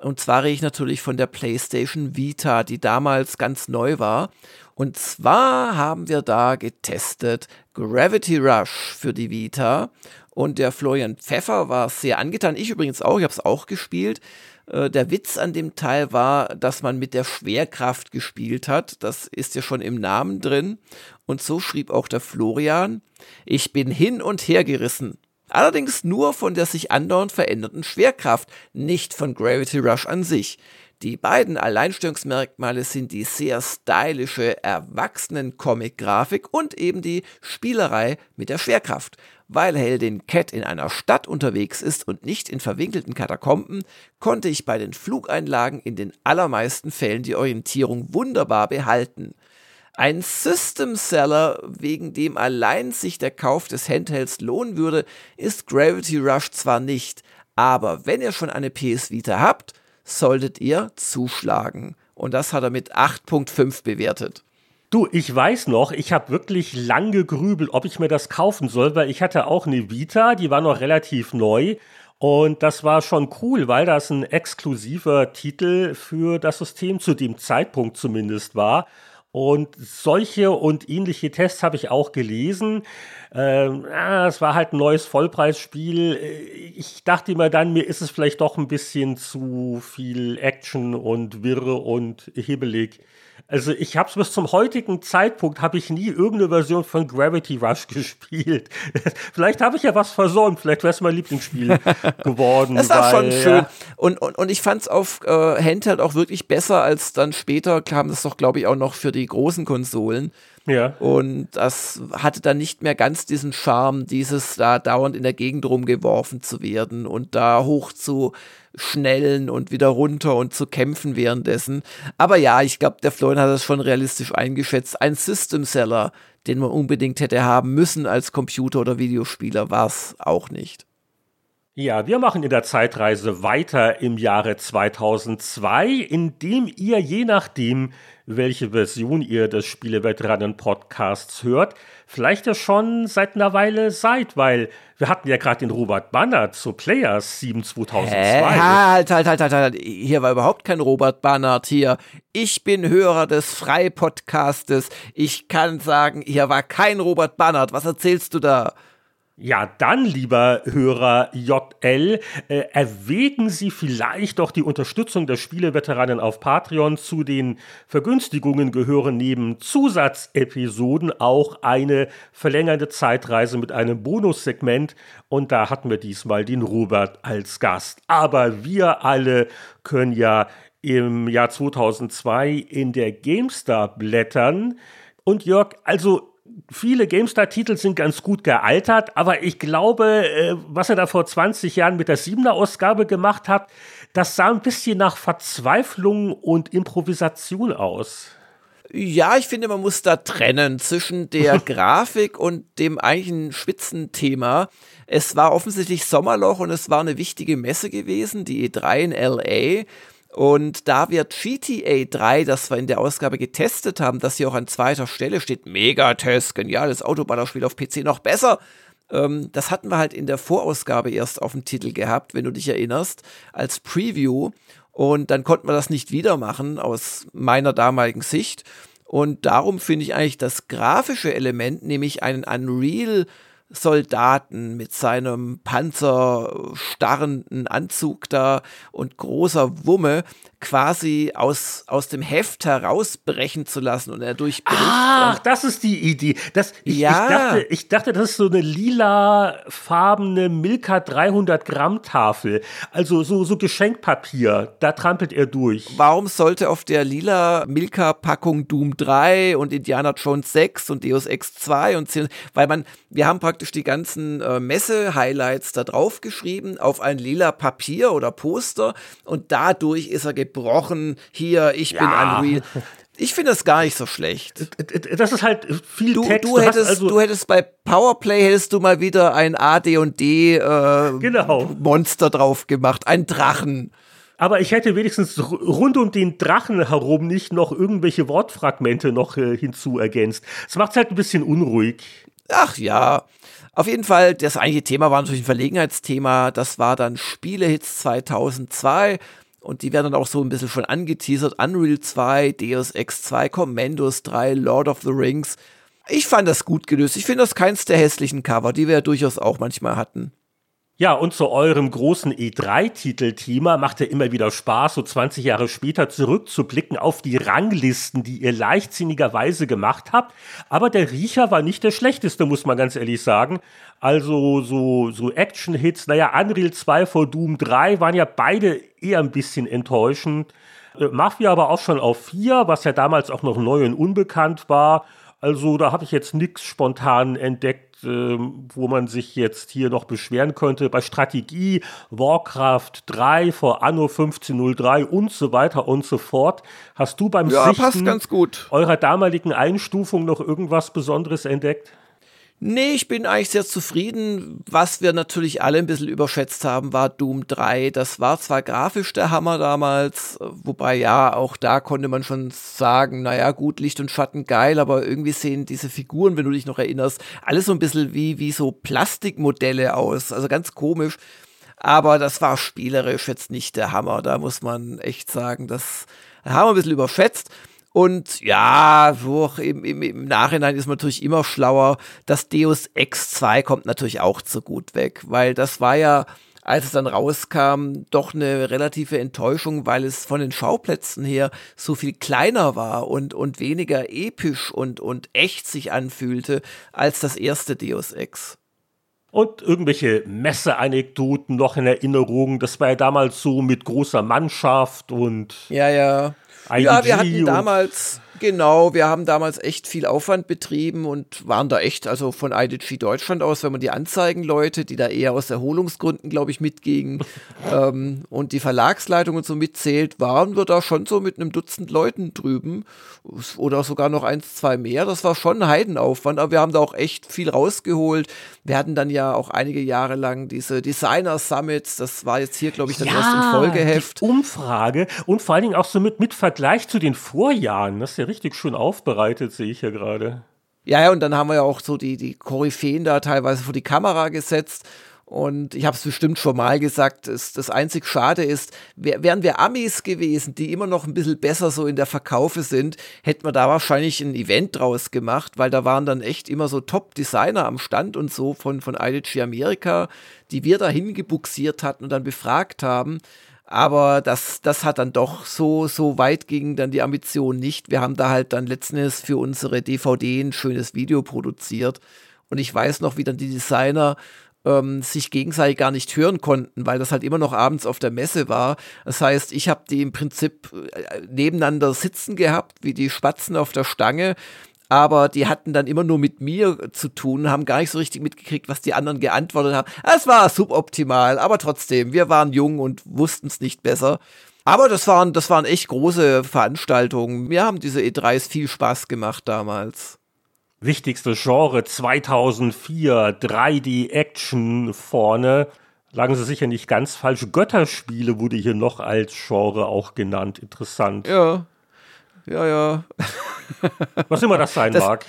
Und zwar rede ich natürlich von der PlayStation Vita, die damals ganz neu war. Und zwar haben wir da getestet Gravity Rush für die Vita. Und der Florian Pfeffer war sehr angetan. Ich übrigens auch, ich habe es auch gespielt. Äh, der Witz an dem Teil war, dass man mit der Schwerkraft gespielt hat. Das ist ja schon im Namen drin. Und so schrieb auch der Florian, ich bin hin und her gerissen. Allerdings nur von der sich andauernd verändernden Schwerkraft, nicht von Gravity Rush an sich. Die beiden Alleinstellungsmerkmale sind die sehr stylische Erwachsenen-Comic-Grafik und eben die Spielerei mit der Schwerkraft. Weil Heldin Cat in einer Stadt unterwegs ist und nicht in verwinkelten Katakomben, konnte ich bei den Flugeinlagen in den allermeisten Fällen die Orientierung wunderbar behalten. Ein System Seller, wegen dem allein sich der Kauf des Handhelds lohnen würde, ist Gravity Rush zwar nicht, aber wenn ihr schon eine PS Vita habt, solltet ihr zuschlagen. Und das hat er mit 8.5 bewertet. Du, ich weiß noch, ich habe wirklich lang gegrübelt, ob ich mir das kaufen soll, weil ich hatte auch eine Vita, die war noch relativ neu. Und das war schon cool, weil das ein exklusiver Titel für das System zu dem Zeitpunkt zumindest war. Und solche und ähnliche Tests habe ich auch gelesen. Ähm, ah, es war halt ein neues Vollpreisspiel. Ich dachte mir dann, mir ist es vielleicht doch ein bisschen zu viel Action und wirre und hibbelig. Also ich habe es bis zum heutigen Zeitpunkt habe ich nie irgendeine Version von Gravity Rush gespielt. vielleicht habe ich ja was versäumt. Vielleicht wäre es mein Lieblingsspiel geworden. Es war schon schön. Ja, Und, und, und ich fand es auf äh, Handheld auch wirklich besser als dann später kam es doch, glaube ich, auch noch für die großen Konsolen. Ja. Und das hatte dann nicht mehr ganz diesen Charme, dieses da dauernd in der Gegend rumgeworfen zu werden und da hoch zu schnellen und wieder runter und zu kämpfen währenddessen. Aber ja, ich glaube, der Florian hat das schon realistisch eingeschätzt. Ein System Seller, den man unbedingt hätte haben müssen als Computer- oder Videospieler, war es auch nicht. Ja, wir machen in der Zeitreise weiter im Jahre 2002, indem ihr je nachdem, welche Version ihr des Spieleveteranen-Podcasts hört, vielleicht ja schon seit einer Weile seid, weil wir hatten ja gerade den Robert Banner zu Players 7 2002. Hä? Halt, halt, halt, halt, halt. Hier war überhaupt kein Robert Bannert hier. Ich bin Hörer des Frei-Podcastes. Ich kann sagen, hier war kein Robert Bannert. Was erzählst du da? Ja, dann, lieber Hörer JL, äh, erwägen Sie vielleicht doch die Unterstützung der Spieleveteranen auf Patreon. Zu den Vergünstigungen gehören neben Zusatzepisoden auch eine verlängerte Zeitreise mit einem Bonussegment. Und da hatten wir diesmal den Robert als Gast. Aber wir alle können ja im Jahr 2002 in der GameStar blättern. Und Jörg, also viele GameStar-Titel sind ganz gut gealtert, aber ich glaube, äh, was er da vor 20 Jahren mit der 7er-Ausgabe gemacht hat, das sah ein bisschen nach Verzweiflung und Improvisation aus. Ja, ich finde, man muss da trennen zwischen der Grafik und dem eigentlichen Spitzenthema. Es war offensichtlich Sommerloch und es war eine wichtige Messe gewesen, die E3 in LA. Und da wird GTA 3, das wir in der Ausgabe getestet haben, das hier auch an zweiter Stelle steht, Megatest, geniales Autoballerspiel auf PC noch besser. Ähm, das hatten wir halt in der Vorausgabe erst auf dem Titel gehabt, wenn du dich erinnerst, als Preview. Und dann konnten wir das nicht wieder machen aus meiner damaligen Sicht. Und darum finde ich eigentlich das grafische Element, nämlich einen Unreal Soldaten mit seinem panzerstarrenden Anzug da und großer Wumme quasi aus, aus dem Heft herausbrechen zu lassen und er durchbricht. Ach, das ist die Idee. Das, ich, ja. ich, dachte, ich dachte, das ist so eine lilafarbene Milka 300 Gramm Tafel. Also so, so Geschenkpapier. Da trampelt er durch. Warum sollte auf der lila Milka Packung Doom 3 und Indiana Jones 6 und Deus Ex 2 und 10, weil man, wir haben praktisch die ganzen äh, Messe-Highlights da drauf geschrieben auf ein lila Papier oder Poster und dadurch ist er gebrochen. Hier, ich bin Unreal. Ich finde das gar nicht so schlecht. Das ist halt viel du, Text. Du, hättest, also du hättest bei Powerplay hättest du mal wieder ein AD&D äh, genau. Monster drauf gemacht, ein Drachen. Aber ich hätte wenigstens rund um den Drachen herum nicht noch irgendwelche Wortfragmente noch äh, hinzu ergänzt. Es macht es halt ein bisschen unruhig. Ach ja. Auf jeden Fall, das eigentliche Thema war natürlich ein Verlegenheitsthema. Das war dann Spielehits 2002. Und die werden dann auch so ein bisschen schon angeteasert. Unreal 2, Deus Ex 2, Commandos 3, Lord of the Rings. Ich fand das gut gelöst. Ich finde das keins der hässlichen Cover, die wir ja durchaus auch manchmal hatten. Ja, und zu eurem großen E3-Titelthema macht ja immer wieder Spaß, so 20 Jahre später zurückzublicken auf die Ranglisten, die ihr leichtsinnigerweise gemacht habt. Aber der Riecher war nicht der schlechteste, muss man ganz ehrlich sagen. Also so, so Action-Hits, naja, Unreal 2 vor Doom 3 waren ja beide eher ein bisschen enttäuschend. Äh, Mafia aber auch schon auf 4, was ja damals auch noch neu und unbekannt war. Also da habe ich jetzt nichts spontan entdeckt ähm, wo man sich jetzt hier noch beschweren könnte. Bei Strategie, Warcraft 3 vor Anno 1503 und so weiter und so fort. Hast du beim ja, Sichten eurer damaligen Einstufung noch irgendwas Besonderes entdeckt? Nee, ich bin eigentlich sehr zufrieden. Was wir natürlich alle ein bisschen überschätzt haben, war Doom 3. Das war zwar grafisch der Hammer damals, wobei ja, auch da konnte man schon sagen, naja, gut, Licht und Schatten geil, aber irgendwie sehen diese Figuren, wenn du dich noch erinnerst, alles so ein bisschen wie, wie so Plastikmodelle aus. Also ganz komisch. Aber das war spielerisch jetzt nicht der Hammer. Da muss man echt sagen, das haben wir ein bisschen überschätzt. Und ja, wo im, im, im, Nachhinein ist man natürlich immer schlauer. Das Deus Ex 2 kommt natürlich auch zu gut weg, weil das war ja, als es dann rauskam, doch eine relative Enttäuschung, weil es von den Schauplätzen her so viel kleiner war und, und weniger episch und, und echt sich anfühlte als das erste Deus Ex und irgendwelche Messeanekdoten noch in Erinnerung. Das war ja damals so mit großer Mannschaft und ja, ja. IDG ja, wir hatten damals Genau, wir haben damals echt viel Aufwand betrieben und waren da echt, also von IDG Deutschland aus, wenn man die Anzeigenleute, die da eher aus Erholungsgründen, glaube ich, mitgingen ähm, und die Verlagsleitung und so mitzählt, waren wir da schon so mit einem Dutzend Leuten drüben oder sogar noch eins, zwei mehr. Das war schon ein Heidenaufwand, aber wir haben da auch echt viel rausgeholt. Wir hatten dann ja auch einige Jahre lang diese Designer Summits, das war jetzt hier, glaube ich, dann ja, erst im Folgeheft. Die Umfrage und vor allen Dingen auch so mit, mit Vergleich zu den Vorjahren. Das ist ja richtig schön aufbereitet, sehe ich ja gerade. Ja, ja, und dann haben wir ja auch so die, die Koryphäen da teilweise vor die Kamera gesetzt. Und ich habe es bestimmt schon mal gesagt, das, das einzig Schade ist, wären wir Amis gewesen, die immer noch ein bisschen besser so in der Verkaufe sind, hätten wir da wahrscheinlich ein Event draus gemacht, weil da waren dann echt immer so Top-Designer am Stand und so von, von IDG Amerika, die wir da hingebuxiert hatten und dann befragt haben. Aber das, das hat dann doch so, so weit ging dann die Ambition nicht. Wir haben da halt dann letzten für unsere DVD ein schönes Video produziert. Und ich weiß noch, wie dann die Designer ähm, sich gegenseitig gar nicht hören konnten, weil das halt immer noch abends auf der Messe war. Das heißt, ich habe die im Prinzip äh, nebeneinander sitzen gehabt, wie die Spatzen auf der Stange aber die hatten dann immer nur mit mir zu tun, haben gar nicht so richtig mitgekriegt, was die anderen geantwortet haben. Es war suboptimal, aber trotzdem, wir waren jung und wussten es nicht besser. Aber das waren, das waren echt große Veranstaltungen. Mir haben diese E3s viel Spaß gemacht damals. Wichtigste Genre 2004, 3D-Action vorne. Lagen Sie sicher nicht ganz falsch. Götterspiele wurde hier noch als Genre auch genannt. Interessant. Ja, ja, ja. Was immer das sein das mag.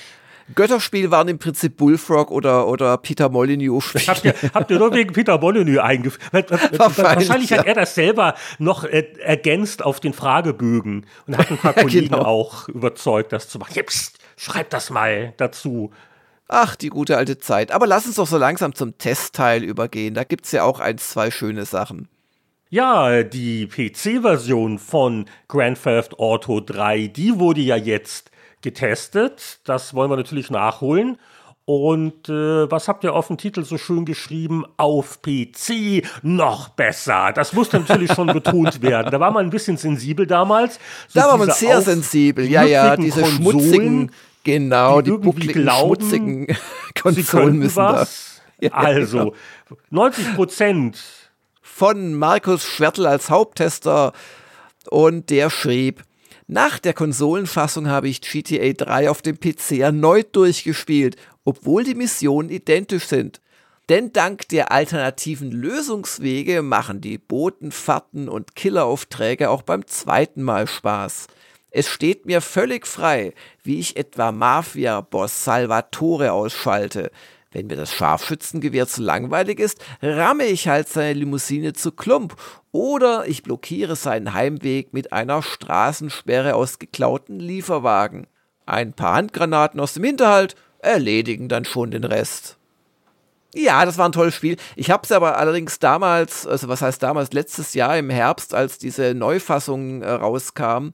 Götterspiel waren im Prinzip Bullfrog oder, oder Peter Molyneux. Habt ihr, habt ihr nur wegen Peter Molyneux eingeführt? Wahrscheinlich ja. hat er das selber noch äh, ergänzt auf den Fragebögen und hat ein paar Kollegen genau. auch überzeugt, das zu machen. Jetzt schreibt das mal dazu. Ach, die gute alte Zeit. Aber lass uns doch so langsam zum Testteil übergehen. Da gibt es ja auch ein, zwei schöne Sachen. Ja, die PC-Version von Grand Theft Auto 3, die wurde ja jetzt getestet. Das wollen wir natürlich nachholen. Und äh, was habt ihr auf dem Titel so schön geschrieben? Auf PC noch besser. Das musste natürlich schon betont werden. Da war man ein bisschen sensibel damals. So da war man sehr sensibel. Ja, ja, diese Konsolen, schmutzigen, genau, die, die buckligen, glauben, schmutzigen Konsolen müssen was. da. also, 90 Prozent von Markus Schwertl als Haupttester und der schrieb, nach der Konsolenfassung habe ich GTA 3 auf dem PC erneut durchgespielt, obwohl die Missionen identisch sind. Denn dank der alternativen Lösungswege machen die Botenfahrten und Killeraufträge auch beim zweiten Mal Spaß. Es steht mir völlig frei, wie ich etwa Mafia-Boss Salvatore ausschalte, wenn mir das Scharfschützengewehr zu langweilig ist, ramme ich halt seine Limousine zu Klump oder ich blockiere seinen Heimweg mit einer Straßensperre aus geklauten Lieferwagen. Ein paar Handgranaten aus dem Hinterhalt erledigen dann schon den Rest. Ja, das war ein tolles Spiel. Ich habe es aber allerdings damals, also was heißt damals, letztes Jahr im Herbst, als diese Neufassung äh, rauskam,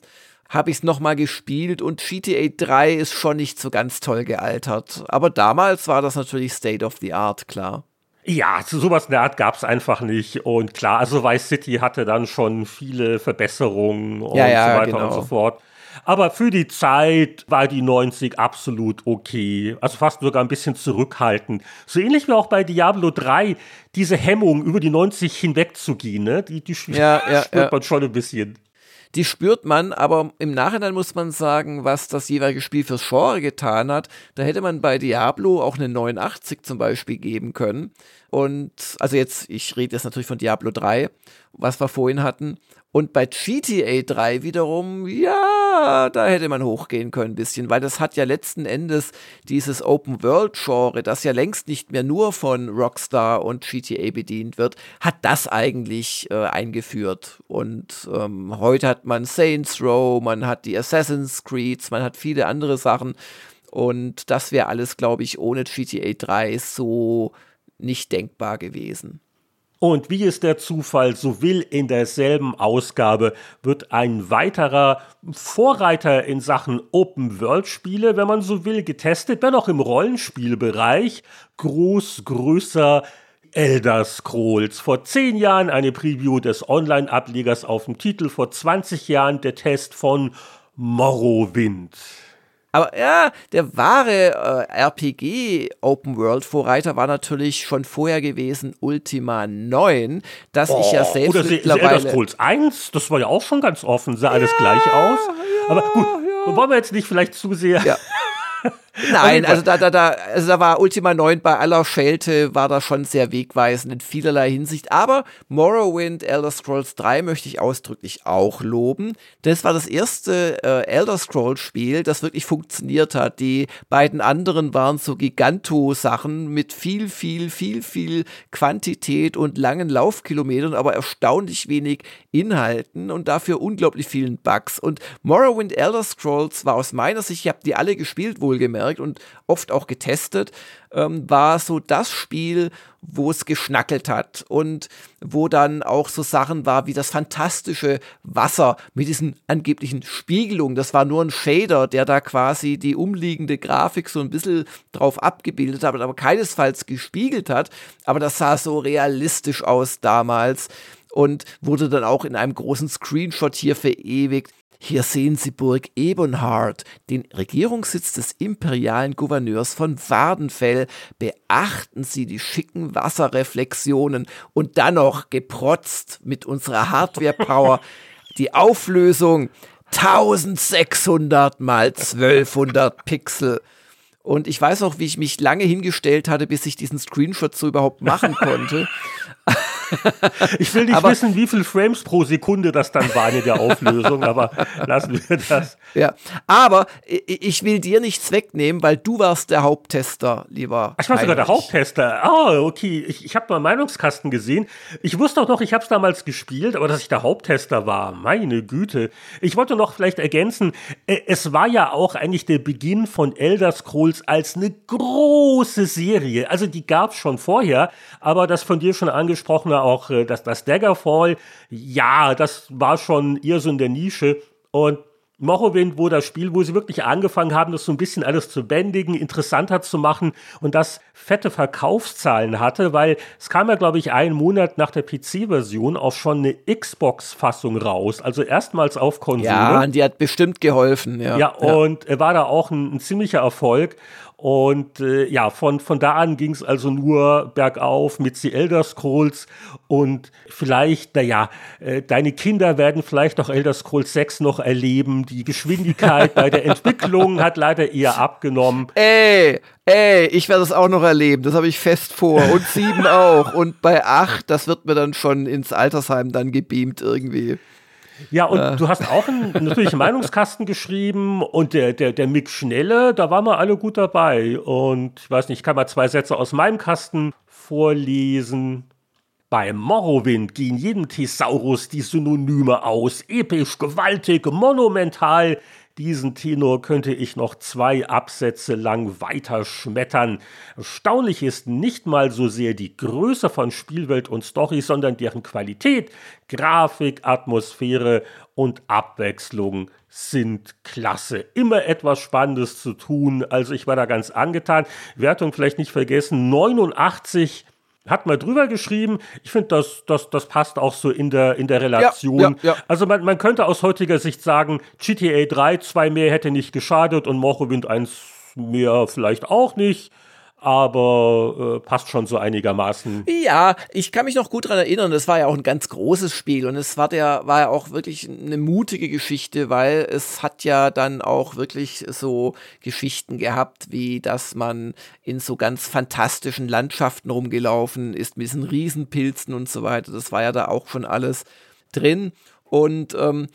habe ich es nochmal gespielt und GTA 3 ist schon nicht so ganz toll gealtert. Aber damals war das natürlich State of the Art, klar. Ja, sowas in der Art gab es einfach nicht. Und klar, also Vice City hatte dann schon viele Verbesserungen und ja, ja, so weiter genau. und so fort. Aber für die Zeit war die 90 absolut okay. Also fast sogar ein bisschen zurückhaltend. So ähnlich wie auch bei Diablo 3, diese Hemmung, über die 90 hinwegzugehen, ne? die, die ja, ja, spürt man schon ein bisschen. Die spürt man, aber im Nachhinein muss man sagen, was das jeweilige Spiel fürs Genre getan hat. Da hätte man bei Diablo auch eine 89 zum Beispiel geben können. Und also jetzt, ich rede jetzt natürlich von Diablo 3, was wir vorhin hatten. Und bei GTA 3 wiederum, ja, da hätte man hochgehen können ein bisschen, weil das hat ja letzten Endes dieses Open-World-Genre, das ja längst nicht mehr nur von Rockstar und GTA bedient wird, hat das eigentlich äh, eingeführt. Und ähm, heute hat man Saints Row, man hat die Assassin's Creeds, man hat viele andere Sachen. Und das wäre alles, glaube ich, ohne GTA 3 so nicht denkbar gewesen. Und wie es der Zufall so will, in derselben Ausgabe wird ein weiterer Vorreiter in Sachen Open-World-Spiele, wenn man so will, getestet, wenn auch im Rollenspielbereich. Groß, größer, Elder Scrolls. Vor zehn Jahren eine Preview des Online-Ablegers auf dem Titel, vor 20 Jahren der Test von Morrowind. Aber ja, der wahre äh, RPG-Open-World-Vorreiter war natürlich schon vorher gewesen Ultima 9, das oh, ich ja selbst oder mittlerweile... Elder Scrolls 1, das war ja auch schon ganz offen, sah ja, alles gleich aus. Ja, Aber gut, ja. wollen wir jetzt nicht vielleicht zu sehr... Ja. Nein, also da, da, da, also da war Ultima 9 bei aller Schelte, war da schon sehr wegweisend in vielerlei Hinsicht. Aber Morrowind, Elder Scrolls 3 möchte ich ausdrücklich auch loben. Das war das erste äh, Elder Scrolls Spiel, das wirklich funktioniert hat. Die beiden anderen waren so Giganto-Sachen mit viel, viel, viel, viel Quantität und langen Laufkilometern, aber erstaunlich wenig Inhalten und dafür unglaublich vielen Bugs. Und Morrowind Elder Scrolls war aus meiner Sicht, ich habe die alle gespielt, wohlgemerkt, und oft auch getestet, ähm, war so das Spiel, wo es geschnackelt hat und wo dann auch so Sachen war wie das fantastische Wasser mit diesen angeblichen Spiegelungen. Das war nur ein Shader, der da quasi die umliegende Grafik so ein bisschen drauf abgebildet hat, aber keinesfalls gespiegelt hat. Aber das sah so realistisch aus damals und wurde dann auch in einem großen Screenshot hier verewigt. Hier sehen Sie Burg Ebenhard, den Regierungssitz des imperialen Gouverneurs von Wardenfell. Beachten Sie die schicken Wasserreflexionen und dann noch geprotzt mit unserer Hardware-Power. Die Auflösung 1600 mal 1200 Pixel. Und ich weiß auch, wie ich mich lange hingestellt hatte, bis ich diesen Screenshot so überhaupt machen konnte. ich will nicht aber, wissen, wie viele Frames pro Sekunde das dann waren in der Auflösung, aber lassen wir das. Ja, aber ich will dir nichts wegnehmen, weil du warst der Haupttester, lieber. ich war sogar der Haupttester. Ah, okay. Ich, ich habe mal Meinungskasten gesehen. Ich wusste auch noch, ich habe es damals gespielt, aber dass ich der Haupttester war, meine Güte. Ich wollte noch vielleicht ergänzen, äh, es war ja auch eigentlich der Beginn von Elder Scrolls als eine große Serie. Also die gab es schon vorher, aber das von dir schon angesprochene auch äh, das, das Daggerfall, ja, das war schon eher so in der Nische. Und Morrowind, wo das Spiel, wo sie wirklich angefangen haben, das so ein bisschen alles zu bändigen, interessanter zu machen und das fette Verkaufszahlen hatte, weil es kam ja, glaube ich, einen Monat nach der PC-Version auch schon eine Xbox-Fassung raus, also erstmals auf Konsole. Ja, die hat bestimmt geholfen, ja. Ja, und ja. war da auch ein, ein ziemlicher Erfolg. Und äh, ja, von, von da an ging es also nur bergauf mit The Elder Scrolls und vielleicht, naja, äh, deine Kinder werden vielleicht auch Elder Scrolls 6 noch erleben. Die Geschwindigkeit bei der Entwicklung hat leider eher abgenommen. Ey, ey, ich werde es auch noch erleben, das habe ich fest vor. Und 7 auch. Und bei 8, das wird mir dann schon ins Altersheim dann gebeamt irgendwie. Ja, und äh. du hast auch einen, natürlich einen Meinungskasten geschrieben und der, der, der Mick Schnelle, da waren wir alle gut dabei. Und ich weiß nicht, ich kann mal zwei Sätze aus meinem Kasten vorlesen. Bei Morrowind gehen jedem Thesaurus die Synonyme aus. Episch, gewaltig, monumental, diesen Tenor könnte ich noch zwei Absätze lang weiterschmettern. Erstaunlich ist nicht mal so sehr die Größe von Spielwelt und Story, sondern deren Qualität, Grafik, Atmosphäre und Abwechslung sind klasse. Immer etwas Spannendes zu tun. Also ich war da ganz angetan. Wertung vielleicht nicht vergessen. 89 hat mal drüber geschrieben. Ich finde, das, das, das passt auch so in der, in der Relation. Ja, ja, ja. Also man, man könnte aus heutiger Sicht sagen, GTA 3, zwei mehr hätte nicht geschadet und Morrowind 1 mehr vielleicht auch nicht aber äh, passt schon so einigermaßen. Ja, ich kann mich noch gut daran erinnern, das war ja auch ein ganz großes Spiel und es war der war ja auch wirklich eine mutige Geschichte, weil es hat ja dann auch wirklich so Geschichten gehabt, wie dass man in so ganz fantastischen Landschaften rumgelaufen ist mit diesen Riesenpilzen und so weiter. Das war ja da auch schon alles drin. Und ähm,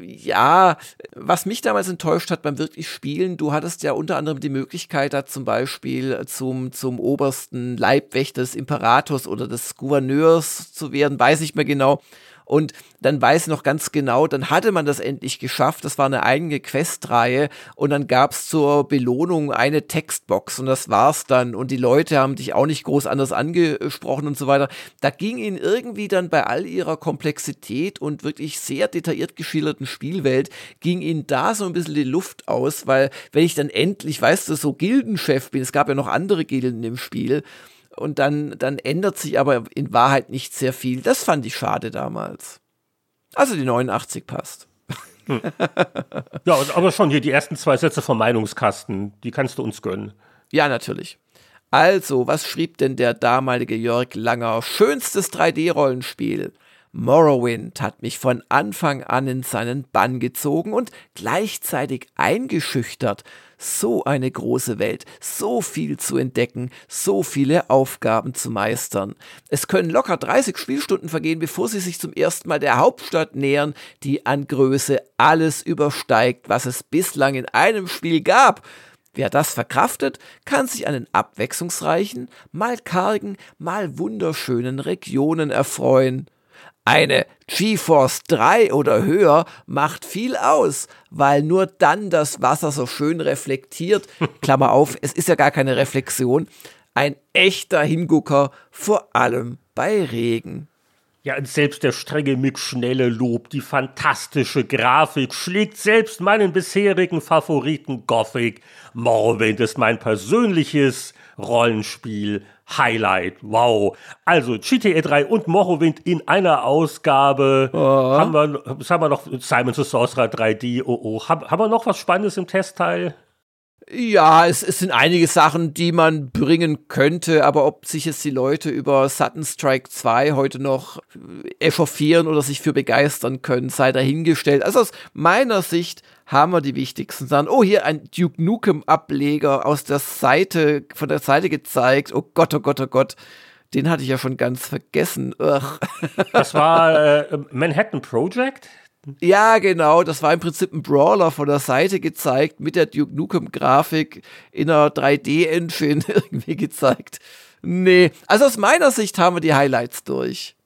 ja, was mich damals enttäuscht hat beim wirklich Spielen, du hattest ja unter anderem die Möglichkeit, da zum Beispiel zum, zum obersten Leibwächter des Imperators oder des Gouverneurs zu werden, weiß ich mehr genau. Und dann weiß noch ganz genau, dann hatte man das endlich geschafft. Das war eine eigene Questreihe und dann gab es zur Belohnung eine Textbox und das war's dann. Und die Leute haben dich auch nicht groß anders angesprochen und so weiter. Da ging ihnen irgendwie dann bei all ihrer Komplexität und wirklich sehr detailliert geschilderten Spielwelt, ging ihnen da so ein bisschen die Luft aus, weil wenn ich dann endlich, weißt du, so Gildenchef bin, es gab ja noch andere Gilden im Spiel, und dann, dann ändert sich aber in Wahrheit nicht sehr viel. Das fand ich schade damals. Also die 89 passt. Hm. Ja, aber schon hier die ersten zwei Sätze vom Meinungskasten, die kannst du uns gönnen. Ja, natürlich. Also, was schrieb denn der damalige Jörg Langer? Schönstes 3D-Rollenspiel. Morrowind hat mich von Anfang an in seinen Bann gezogen und gleichzeitig eingeschüchtert. So eine große Welt, so viel zu entdecken, so viele Aufgaben zu meistern. Es können locker 30 Spielstunden vergehen, bevor sie sich zum ersten Mal der Hauptstadt nähern, die an Größe alles übersteigt, was es bislang in einem Spiel gab. Wer das verkraftet, kann sich an den abwechslungsreichen, mal kargen, mal wunderschönen Regionen erfreuen. Eine GeForce 3 oder höher macht viel aus, weil nur dann das Wasser so schön reflektiert. Klammer auf, es ist ja gar keine Reflexion. Ein echter Hingucker, vor allem bei Regen. Ja, und selbst der strenge Mick Schnelle Lob, die fantastische Grafik schlägt selbst meinen bisherigen Favoriten Gothic. Morrowind ist mein persönliches Rollenspiel Highlight. Wow. Also GTA 3 und Morrowind in einer Ausgabe. Oh. Haben wir, was haben wir noch? Simon the Sorcerer 3D. Oh, oh. Haben, haben wir noch was Spannendes im Testteil? Ja, es, es, sind einige Sachen, die man bringen könnte, aber ob sich jetzt die Leute über Sutton Strike 2 heute noch echauffieren oder sich für begeistern können, sei dahingestellt. Also aus meiner Sicht haben wir die wichtigsten Sachen. Oh, hier ein Duke Nukem Ableger aus der Seite, von der Seite gezeigt. Oh Gott, oh Gott, oh Gott. Den hatte ich ja schon ganz vergessen. Ugh. Das war äh, Manhattan Project? Ja, genau. Das war im Prinzip ein Brawler von der Seite gezeigt, mit der Duke Nukem-Grafik in einer 3D-Engine irgendwie gezeigt. Nee, also aus meiner Sicht haben wir die Highlights durch.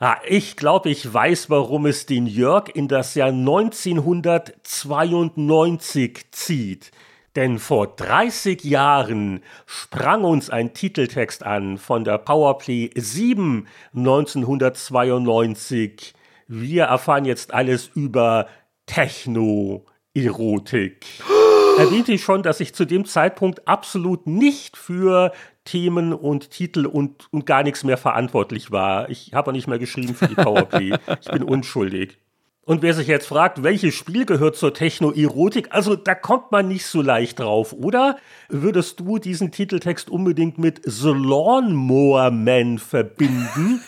Ah, ich glaube, ich weiß, warum es den Jörg in das Jahr 1992 zieht. Denn vor 30 Jahren sprang uns ein Titeltext an von der Powerplay 7 1992 wir erfahren jetzt alles über Techno-Erotik. Erwähnte ich schon, dass ich zu dem Zeitpunkt absolut nicht für Themen und Titel und, und gar nichts mehr verantwortlich war. Ich habe auch nicht mehr geschrieben für die Powerplay. ich bin unschuldig. Und wer sich jetzt fragt, welches Spiel gehört zur Techno-Erotik, also da kommt man nicht so leicht drauf, oder? Würdest du diesen Titeltext unbedingt mit The Lawnmower Man verbinden?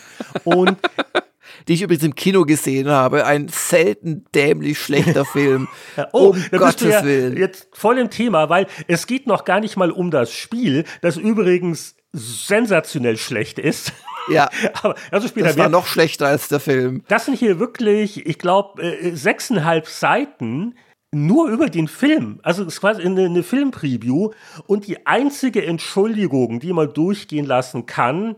Und die ich übrigens im Kino gesehen habe. Ein selten dämlich schlechter Film. oh, um Gottes ja Willen. Jetzt voll im Thema, weil es geht noch gar nicht mal um das Spiel, das übrigens sensationell schlecht ist. Ja, aber also Spiel das war noch schlechter als der Film. Das sind hier wirklich, ich glaube, äh, sechseinhalb Seiten nur über den Film. Also es ist quasi eine, eine Filmpreview und die einzige Entschuldigung, die man durchgehen lassen kann,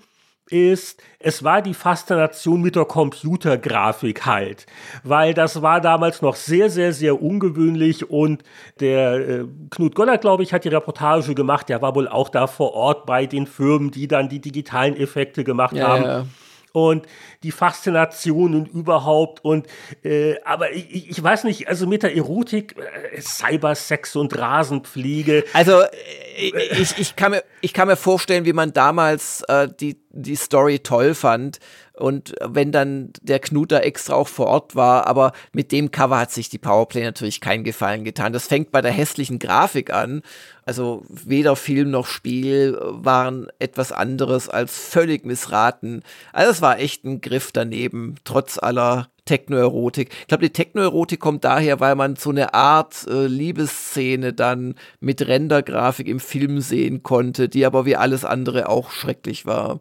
ist, es war die Faszination mit der Computergrafik halt, weil das war damals noch sehr, sehr, sehr ungewöhnlich und der äh, Knut Goller, glaube ich, hat die Reportage gemacht, der war wohl auch da vor Ort bei den Firmen, die dann die digitalen Effekte gemacht ja, haben. Ja und die Faszination und überhaupt und äh, aber ich, ich weiß nicht, also mit der Erotik, äh, Cybersex und Rasenpflege. Also äh, ich, ich, kann mir, ich kann mir vorstellen, wie man damals äh, die, die Story toll fand. Und wenn dann der Knut da extra auch vor Ort war, aber mit dem Cover hat sich die Powerplay natürlich keinen Gefallen getan. Das fängt bei der hässlichen Grafik an. Also weder Film noch Spiel waren etwas anderes als völlig missraten. Also es war echt ein Griff daneben, trotz aller Technoerotik. Ich glaube, die Technoerotik kommt daher, weil man so eine Art äh, Liebesszene dann mit Rendergrafik im Film sehen konnte, die aber wie alles andere auch schrecklich war.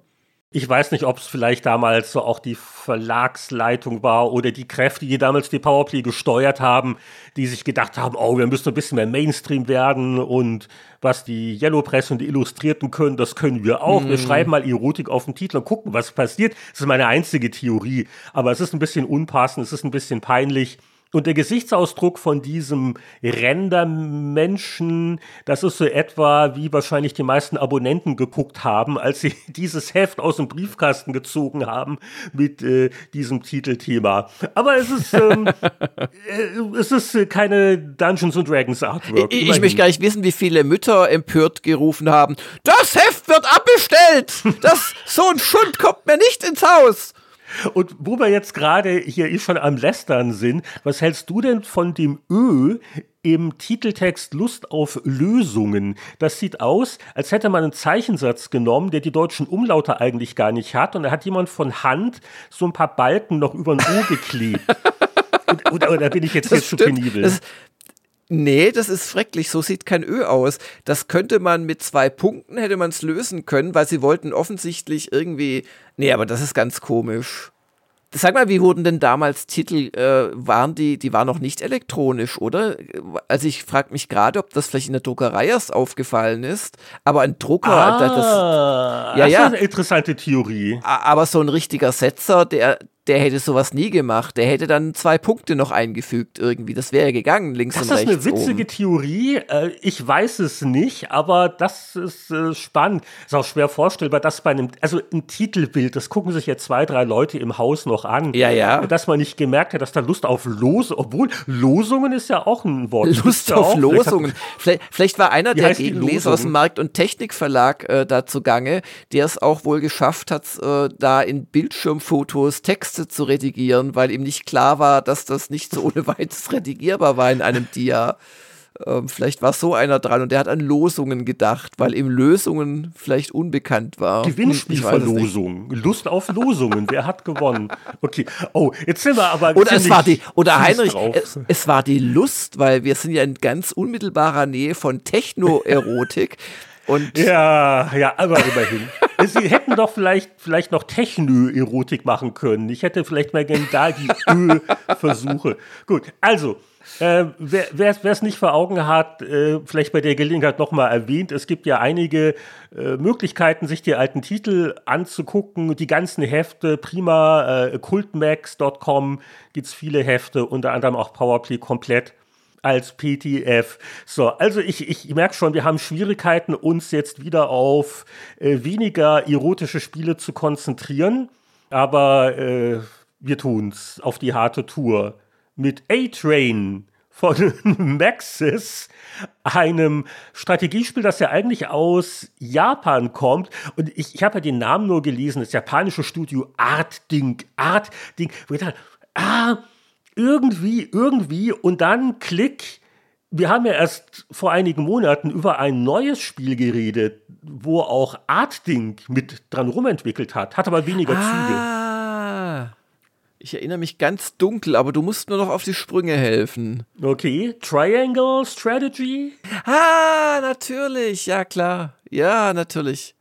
Ich weiß nicht, ob es vielleicht damals so auch die Verlagsleitung war oder die Kräfte, die damals die Powerplay gesteuert haben, die sich gedacht haben, oh, wir müssen ein bisschen mehr Mainstream werden und was die Yellow Press und die Illustrierten können, das können wir auch. Mm. Wir mhm. schreiben mal Erotik auf den Titel und gucken, was passiert. Das ist meine einzige Theorie. Aber es ist ein bisschen unpassend, es ist ein bisschen peinlich. Und der Gesichtsausdruck von diesem Rendermenschen, das ist so etwa, wie wahrscheinlich die meisten Abonnenten geguckt haben, als sie dieses Heft aus dem Briefkasten gezogen haben mit äh, diesem Titelthema. Aber es ist, ähm, äh, es ist keine Dungeons and Dragons Artwork. Ich, ich möchte gar nicht wissen, wie viele Mütter empört gerufen haben. Das Heft wird abbestellt! Das, so ein Schund kommt mir nicht ins Haus! Und wo wir jetzt gerade hier eh schon am Lästern sind, was hältst du denn von dem Ö im Titeltext Lust auf Lösungen? Das sieht aus, als hätte man einen Zeichensatz genommen, der die deutschen Umlaute eigentlich gar nicht hat. Und da hat jemand von Hand so ein paar Balken noch über ein O geklebt. oder, oder, bin ich jetzt, jetzt zu penibel? Das, Nee, das ist schrecklich. So sieht kein Ö aus. Das könnte man mit zwei Punkten hätte man es lösen können, weil sie wollten offensichtlich irgendwie. Nee, aber das ist ganz komisch. Sag mal, wie wurden denn damals Titel, äh, waren die, die waren noch nicht elektronisch, oder? Also ich frage mich gerade, ob das vielleicht in der Druckerei erst aufgefallen ist, aber ein Drucker, ah, das, das, ja, das ja, ist eine interessante Theorie. Aber so ein richtiger Setzer, der, der hätte sowas nie gemacht. Der hätte dann zwei Punkte noch eingefügt irgendwie. Das wäre gegangen, links das und rechts. Das ist eine witzige oben. Theorie. Äh, ich weiß es nicht, aber das ist äh, spannend. Ist auch schwer vorstellbar, dass bei einem, also ein Titelbild, das gucken sich jetzt zwei, drei Leute im Haus noch an. Ja, ja. Dass man nicht gemerkt hat, dass da Lust auf Lose, obwohl Losungen ist ja auch ein Wort. Lust auf Losungen. Vielleicht, vielleicht, war einer der Gegenleser aus dem Markt- und Technikverlag äh, da zugange, der es auch wohl geschafft hat, äh, da in Bildschirmfotos Text Texte zu redigieren, weil ihm nicht klar war, dass das nicht so ohne weiteres redigierbar war in einem Dia. Ähm, vielleicht war so einer dran und der hat an Losungen gedacht, weil ihm Lösungen vielleicht unbekannt war. Gewinnspielverlosung. Lust auf Losungen. Wer hat gewonnen? Okay. Oh, jetzt sind wir aber. Oder es war die, oder Heinrich, es, es, war die Lust, weil wir sind ja in ganz unmittelbarer Nähe von Techno-Erotik. Und ja, ja, aber immerhin. Sie hätten doch vielleicht, vielleicht noch Techno-Erotik machen können. Ich hätte vielleicht mal gerne da die Ö-Versuche. Gut, also, äh, wer es nicht vor Augen hat, äh, vielleicht bei der Gelegenheit nochmal erwähnt, es gibt ja einige äh, Möglichkeiten, sich die alten Titel anzugucken. Die ganzen Hefte, prima, äh, kultmax.com gibt es viele Hefte, unter anderem auch Powerplay komplett als PDF. So, also ich, ich merke schon, wir haben Schwierigkeiten, uns jetzt wieder auf äh, weniger erotische Spiele zu konzentrieren, aber äh, wir tun's auf die harte Tour mit A-Train von Maxis, einem Strategiespiel, das ja eigentlich aus Japan kommt. Und ich, ich habe ja den Namen nur gelesen, das japanische Studio Art Ding, Art Ding, wo ich dachte, ah, irgendwie, irgendwie und dann Klick. Wir haben ja erst vor einigen Monaten über ein neues Spiel geredet, wo auch Artding mit dran rumentwickelt hat, hat aber weniger ah, Züge. Ich erinnere mich ganz dunkel, aber du musst nur noch auf die Sprünge helfen. Okay, Triangle Strategy? Ah, natürlich, ja klar. Ja, natürlich.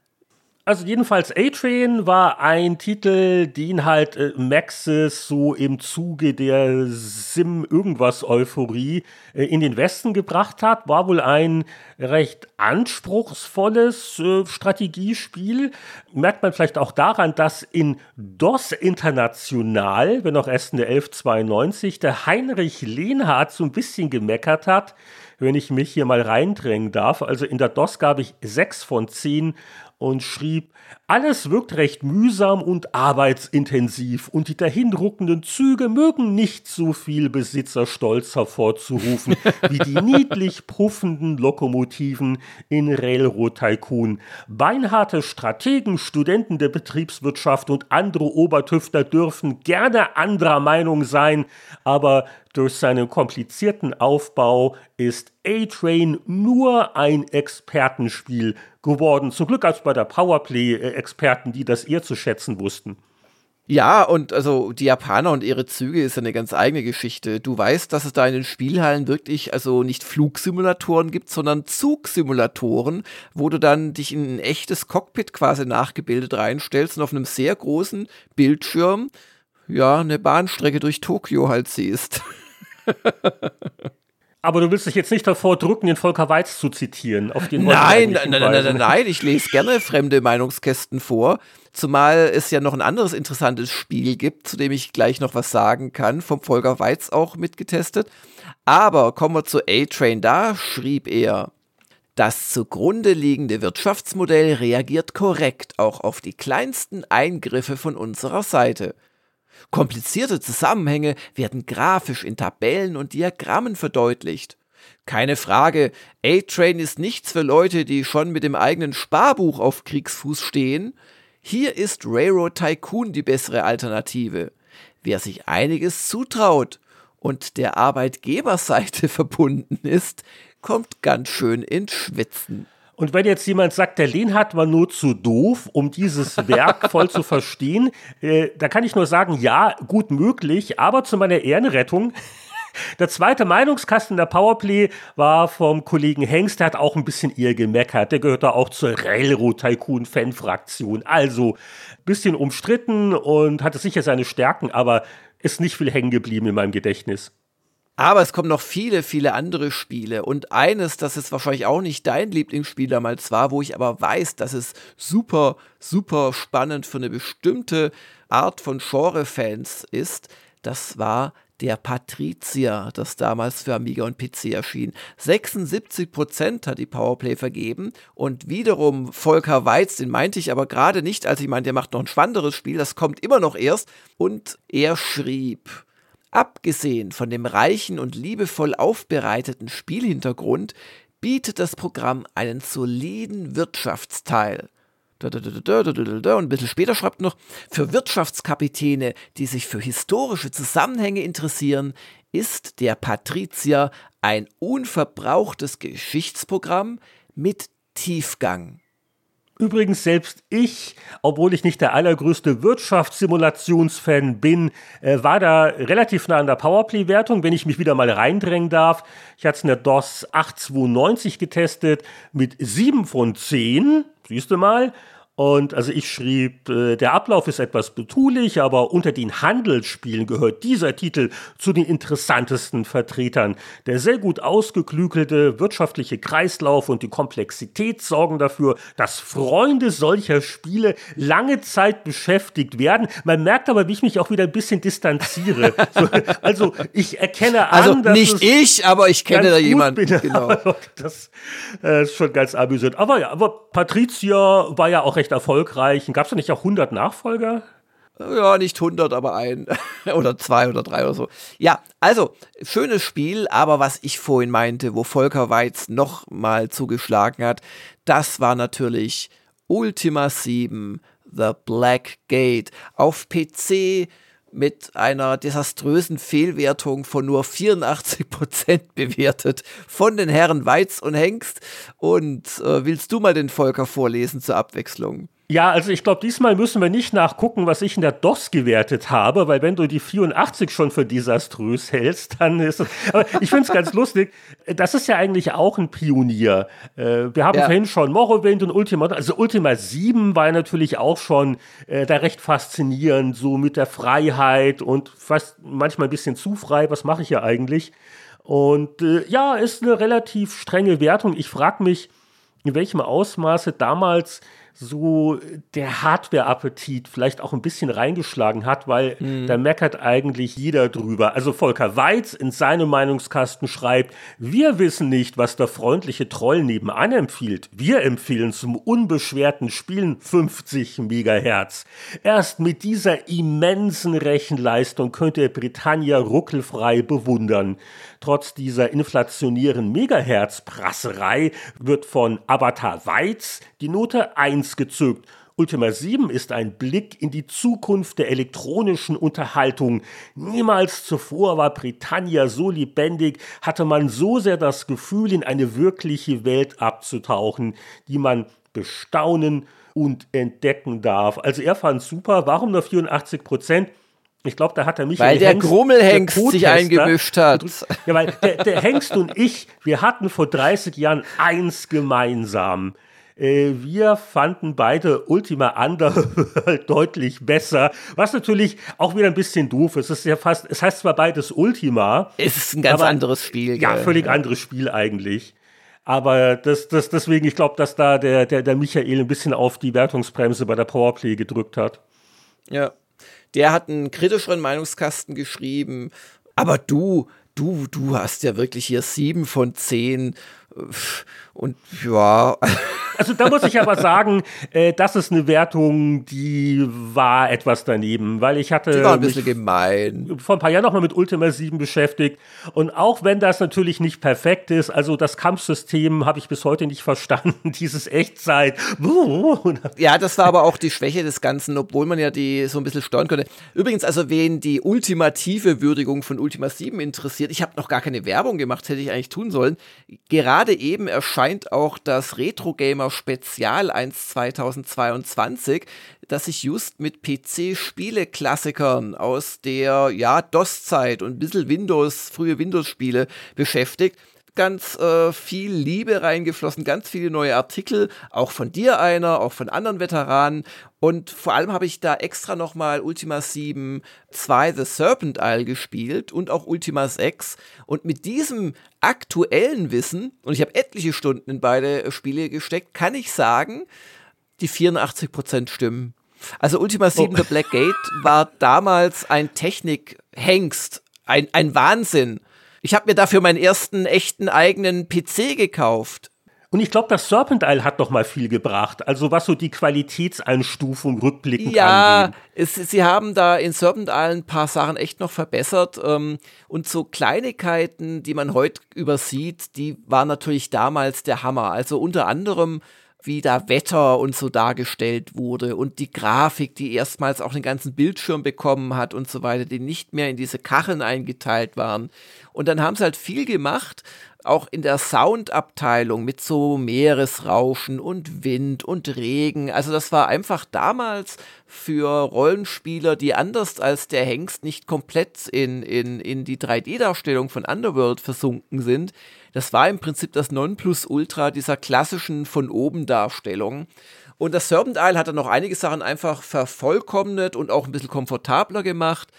Also jedenfalls A-Train war ein Titel, den halt äh, Maxis so im Zuge der Sim-Irgendwas-Euphorie äh, in den Westen gebracht hat. War wohl ein recht anspruchsvolles äh, Strategiespiel. Merkt man vielleicht auch daran, dass in DOS International, wenn auch erst in der 1192, der Heinrich Lehnhardt so ein bisschen gemeckert hat, wenn ich mich hier mal reindrängen darf. Also in der DOS gab ich sechs von zehn und schrieb, alles wirkt recht mühsam und arbeitsintensiv und die dahinruckenden Züge mögen nicht so viel Besitzerstolz hervorzurufen wie die niedlich puffenden Lokomotiven in Railroad Tycoon. Beinharte Strategen, Studenten der Betriebswirtschaft und andere Obertüftler dürfen gerne anderer Meinung sein, aber durch seinen komplizierten Aufbau ist A-Train nur ein Expertenspiel geworden. Zum Glück als bei der Powerplay-Experten, die das eher zu schätzen wussten. Ja, und also die Japaner und ihre Züge ist eine ganz eigene Geschichte. Du weißt, dass es da in den Spielhallen wirklich also nicht Flugsimulatoren gibt, sondern Zugsimulatoren, wo du dann dich in ein echtes Cockpit quasi nachgebildet reinstellst und auf einem sehr großen Bildschirm ja eine Bahnstrecke durch Tokio halt siehst. Aber du willst dich jetzt nicht davor drücken, den Volker Weiz zu zitieren. Auf den nein, nein, nein, nein, nein, ich lese gerne fremde Meinungskästen vor. Zumal es ja noch ein anderes interessantes Spiel gibt, zu dem ich gleich noch was sagen kann, vom Volker Weiz auch mitgetestet. Aber kommen wir zu A-Train. Da schrieb er, das zugrunde liegende Wirtschaftsmodell reagiert korrekt auch auf die kleinsten Eingriffe von unserer Seite. Komplizierte Zusammenhänge werden grafisch in Tabellen und Diagrammen verdeutlicht. Keine Frage, A-Train ist nichts für Leute, die schon mit dem eigenen Sparbuch auf Kriegsfuß stehen. Hier ist Railroad Tycoon die bessere Alternative. Wer sich einiges zutraut und der Arbeitgeberseite verbunden ist, kommt ganz schön ins Schwitzen. Und wenn jetzt jemand sagt, der Lehnhardt war nur zu doof, um dieses Werk voll zu verstehen, äh, da kann ich nur sagen, ja, gut möglich, aber zu meiner Ehrenrettung, der zweite Meinungskasten der Powerplay war vom Kollegen Hengst, der hat auch ein bisschen ihr gemeckert. Der gehört da auch zur Railroad Tycoon Fanfraktion. Also, bisschen umstritten und hatte sicher seine Stärken, aber ist nicht viel hängen geblieben in meinem Gedächtnis. Aber es kommen noch viele, viele andere Spiele. Und eines, das ist wahrscheinlich auch nicht dein Lieblingsspiel damals war, wo ich aber weiß, dass es super, super spannend für eine bestimmte Art von Genre-Fans ist, das war der Patrizier, das damals für Amiga und PC erschien. 76% hat die Powerplay vergeben und wiederum Volker Weiz, den meinte ich aber gerade nicht, als ich meinte, der macht noch ein spannenderes Spiel, das kommt immer noch erst und er schrieb, Abgesehen von dem reichen und liebevoll aufbereiteten Spielhintergrund bietet das Programm einen soliden Wirtschaftsteil. Und ein bisschen später schreibt noch, für Wirtschaftskapitäne, die sich für historische Zusammenhänge interessieren, ist der Patrizier ein unverbrauchtes Geschichtsprogramm mit Tiefgang. Übrigens selbst ich, obwohl ich nicht der allergrößte Wirtschaftssimulationsfan bin, äh, war da relativ nah an der Powerplay-Wertung, wenn ich mich wieder mal reindrängen darf. Ich hatte es in der DOS 892 getestet mit 7 von 10, siehst du mal. Und also ich schrieb, äh, der Ablauf ist etwas betulich, aber unter den Handelsspielen gehört dieser Titel zu den interessantesten Vertretern. Der sehr gut ausgeklügelte wirtschaftliche Kreislauf und die Komplexität sorgen dafür, dass Freunde solcher Spiele lange Zeit beschäftigt werden. Man merkt aber, wie ich mich auch wieder ein bisschen distanziere. so, also ich erkenne an, also dass nicht ich, aber ich kenne da jemanden. Genau. das äh, ist schon ganz amüsant. Aber ja, aber Patricia war ja auch recht erfolgreich. Gab es da nicht auch 100 Nachfolger? Ja, nicht 100, aber ein oder zwei oder drei oder so. Ja, also, schönes Spiel, aber was ich vorhin meinte, wo Volker Weiz noch mal zugeschlagen hat, das war natürlich Ultima 7, The Black Gate. Auf PC mit einer desaströsen Fehlwertung von nur 84% bewertet von den Herren Weiz und Hengst. Und äh, willst du mal den Volker vorlesen zur Abwechslung? Ja, also ich glaube, diesmal müssen wir nicht nachgucken, was ich in der DOS gewertet habe, weil wenn du die 84 schon für desaströs hältst, dann ist es. Aber ich finde es ganz lustig. Das ist ja eigentlich auch ein Pionier. Äh, wir haben ja. vorhin schon Morrowind und Ultima. Also Ultima 7 war natürlich auch schon äh, da recht faszinierend, so mit der Freiheit und fast manchmal ein bisschen zu frei. Was mache ich ja eigentlich? Und äh, ja, ist eine relativ strenge Wertung. Ich frage mich, in welchem Ausmaße damals so der Hardware-Appetit vielleicht auch ein bisschen reingeschlagen hat, weil mhm. da meckert eigentlich jeder drüber. Also Volker Weiz in seinem Meinungskasten schreibt, wir wissen nicht, was der freundliche Troll nebenan empfiehlt. Wir empfehlen zum unbeschwerten Spielen 50 Megahertz. Erst mit dieser immensen Rechenleistung könnte Britannia ruckelfrei bewundern. Trotz dieser inflationären Megahertz-Prasserei wird von Avatar Weiz die Note 1 gezückt. Ultima 7 ist ein Blick in die Zukunft der elektronischen Unterhaltung. Niemals zuvor war Britannia so lebendig, hatte man so sehr das Gefühl, in eine wirkliche Welt abzutauchen, die man bestaunen und entdecken darf. Also er fand super. Warum nur 84 Prozent? Ich glaube, da hat er mich. Weil der Hengst, Grummelhengst der sich eingemischt hat. Ja, weil der, der Hengst und ich, wir hatten vor 30 Jahren eins gemeinsam. Äh, wir fanden beide Ultima Underworld deutlich besser, was natürlich auch wieder ein bisschen doof ist. Es ist ja fast, es heißt zwar beides Ultima. Es ist ein ganz aber, anderes Spiel. Ja, völlig ja. anderes Spiel eigentlich. Aber das, das, deswegen, ich glaube, dass da der, der, der Michael ein bisschen auf die Wertungsbremse bei der Powerplay gedrückt hat. Ja, der hat einen kritischeren Meinungskasten geschrieben. Aber du, du, du hast ja wirklich hier sieben von zehn. Und ja. Also da muss ich aber sagen, äh, das ist eine Wertung, die war etwas daneben, weil ich hatte die war ein bisschen gemein. vor ein paar Jahren nochmal mit Ultima 7 beschäftigt und auch wenn das natürlich nicht perfekt ist, also das Kampfsystem habe ich bis heute nicht verstanden, dieses Echtzeit. Ja, das war aber auch die Schwäche des Ganzen, obwohl man ja die so ein bisschen steuern konnte. Übrigens, also wen die ultimative Würdigung von Ultima 7 interessiert, ich habe noch gar keine Werbung gemacht, hätte ich eigentlich tun sollen. Gerade eben erscheint auch das Retro Gamer Spezial 1 2022, das sich just mit PC-Spieleklassikern aus der ja, DOS-Zeit und ein bisschen Windows, frühe Windows-Spiele beschäftigt ganz äh, viel Liebe reingeflossen, ganz viele neue Artikel, auch von dir einer, auch von anderen Veteranen. Und vor allem habe ich da extra nochmal Ultima 7 2 The Serpent Isle gespielt und auch Ultima 6. Und mit diesem aktuellen Wissen, und ich habe etliche Stunden in beide Spiele gesteckt, kann ich sagen, die 84% stimmen. Also Ultima 7 oh. The Black Gate war damals ein Technik-Hengst, ein, ein Wahnsinn. Ich habe mir dafür meinen ersten echten eigenen PC gekauft. Und ich glaube, das Serpent Isle hat noch mal viel gebracht. Also was so die Qualitätseinstufung rückblickend ja, angeht. Ja, sie haben da in Serpent Isle ein paar Sachen echt noch verbessert. Ähm, und so Kleinigkeiten, die man heute übersieht, die waren natürlich damals der Hammer. Also unter anderem wie da Wetter und so dargestellt wurde und die Grafik, die erstmals auch den ganzen Bildschirm bekommen hat und so weiter, die nicht mehr in diese Kacheln eingeteilt waren. Und dann haben sie halt viel gemacht, auch in der Soundabteilung mit so Meeresrauschen und Wind und Regen. Also das war einfach damals für Rollenspieler, die anders als der Hengst nicht komplett in, in, in die 3D-Darstellung von Underworld versunken sind, das war im Prinzip das Nonplusultra dieser klassischen von oben Darstellung. Und das Serpent Isle hat dann noch einige Sachen einfach vervollkommnet und auch ein bisschen komfortabler gemacht.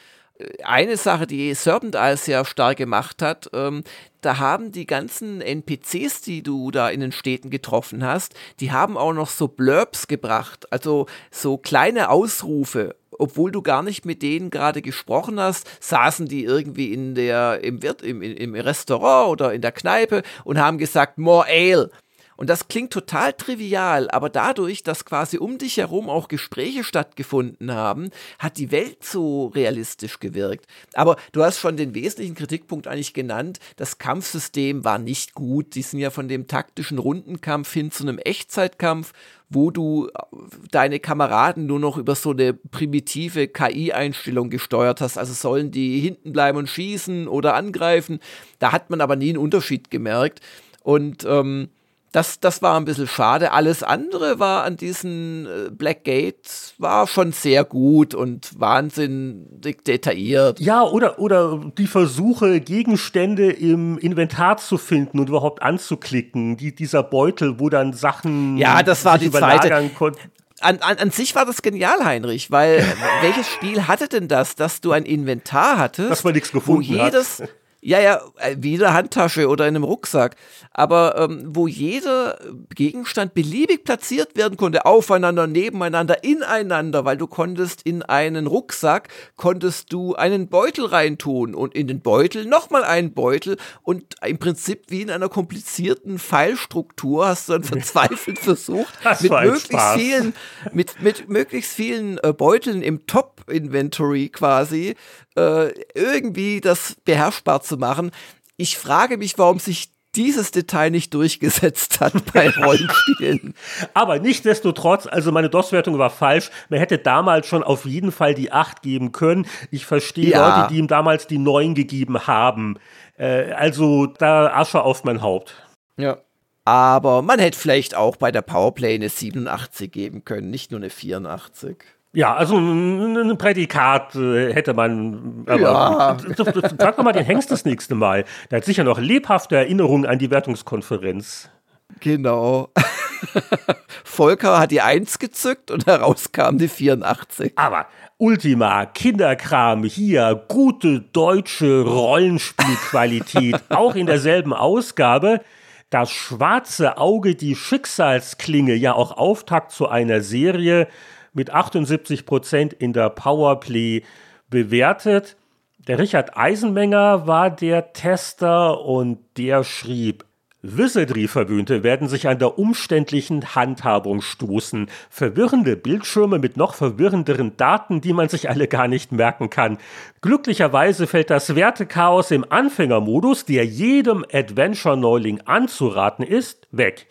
Eine Sache, die Serpent Isle sehr stark gemacht hat, ähm, da haben die ganzen NPCs, die du da in den Städten getroffen hast, die haben auch noch so Blurbs gebracht, also so kleine Ausrufe obwohl du gar nicht mit denen gerade gesprochen hast, saßen die irgendwie in der, im, Wirt, im, im Restaurant oder in der Kneipe und haben gesagt, more ale. Und das klingt total trivial, aber dadurch, dass quasi um dich herum auch Gespräche stattgefunden haben, hat die Welt so realistisch gewirkt. Aber du hast schon den wesentlichen Kritikpunkt eigentlich genannt. Das Kampfsystem war nicht gut. Die sind ja von dem taktischen Rundenkampf hin zu einem Echtzeitkampf wo du äh, deine Kameraden nur noch über so eine primitive KI-Einstellung gesteuert hast. Also sollen die hinten bleiben und schießen oder angreifen. Da hat man aber nie einen Unterschied gemerkt. Und ähm, das, das war ein bisschen schade. Alles andere war an diesen äh, Black Gate war schon sehr gut und wahnsinnig detailliert. Ja, oder, oder die Versuche, Gegenstände im Inventar zu finden und überhaupt anzuklicken. Die, dieser Beutel, wo dann Sachen. Ja, das war die zweite. An, an, an, sich war das genial, Heinrich, weil welches Spiel hatte denn das, dass du ein Inventar hattest, dass man nichts gefunden wo jedes, hat. Ja, ja, äh, wie in der Handtasche oder in einem Rucksack. Aber ähm, wo jeder Gegenstand beliebig platziert werden konnte, aufeinander, nebeneinander, ineinander, weil du konntest in einen Rucksack, konntest du einen Beutel reintun und in den Beutel nochmal einen Beutel und im Prinzip wie in einer komplizierten Pfeilstruktur hast du dann verzweifelt versucht, mit möglichst, vielen, mit, mit möglichst vielen äh, Beuteln im Top-Inventory quasi äh, irgendwie das beherrschbar zu machen. Ich frage mich, warum sich dieses Detail nicht durchgesetzt hat bei Rollenspielen. Aber nichtsdestotrotz, also meine DOS-Wertung war falsch. Man hätte damals schon auf jeden Fall die 8 geben können. Ich verstehe ja. Leute, die ihm damals die 9 gegeben haben. Äh, also da Asche auf mein Haupt. Ja. Aber man hätte vielleicht auch bei der Powerplay eine 87 geben können, nicht nur eine 84. Ja, also ein Prädikat äh, hätte man. Aber ja. Frag doch mal den Hengst das nächste Mal. Der hat sicher noch lebhafte Erinnerungen an die Wertungskonferenz. Genau. Volker hat die 1 gezückt und herauskam die 84. Aber Ultima, Kinderkram, hier, gute deutsche Rollenspielqualität, auch in derselben Ausgabe. Das schwarze Auge, die Schicksalsklinge, ja auch Auftakt zu einer Serie mit 78 Prozent in der Powerplay bewertet. Der Richard Eisenmenger war der Tester und der schrieb, Wizardry-Verwöhnte werden sich an der umständlichen Handhabung stoßen. Verwirrende Bildschirme mit noch verwirrenderen Daten, die man sich alle gar nicht merken kann. Glücklicherweise fällt das Wertechaos im Anfängermodus, der jedem Adventure-Neuling anzuraten ist, weg.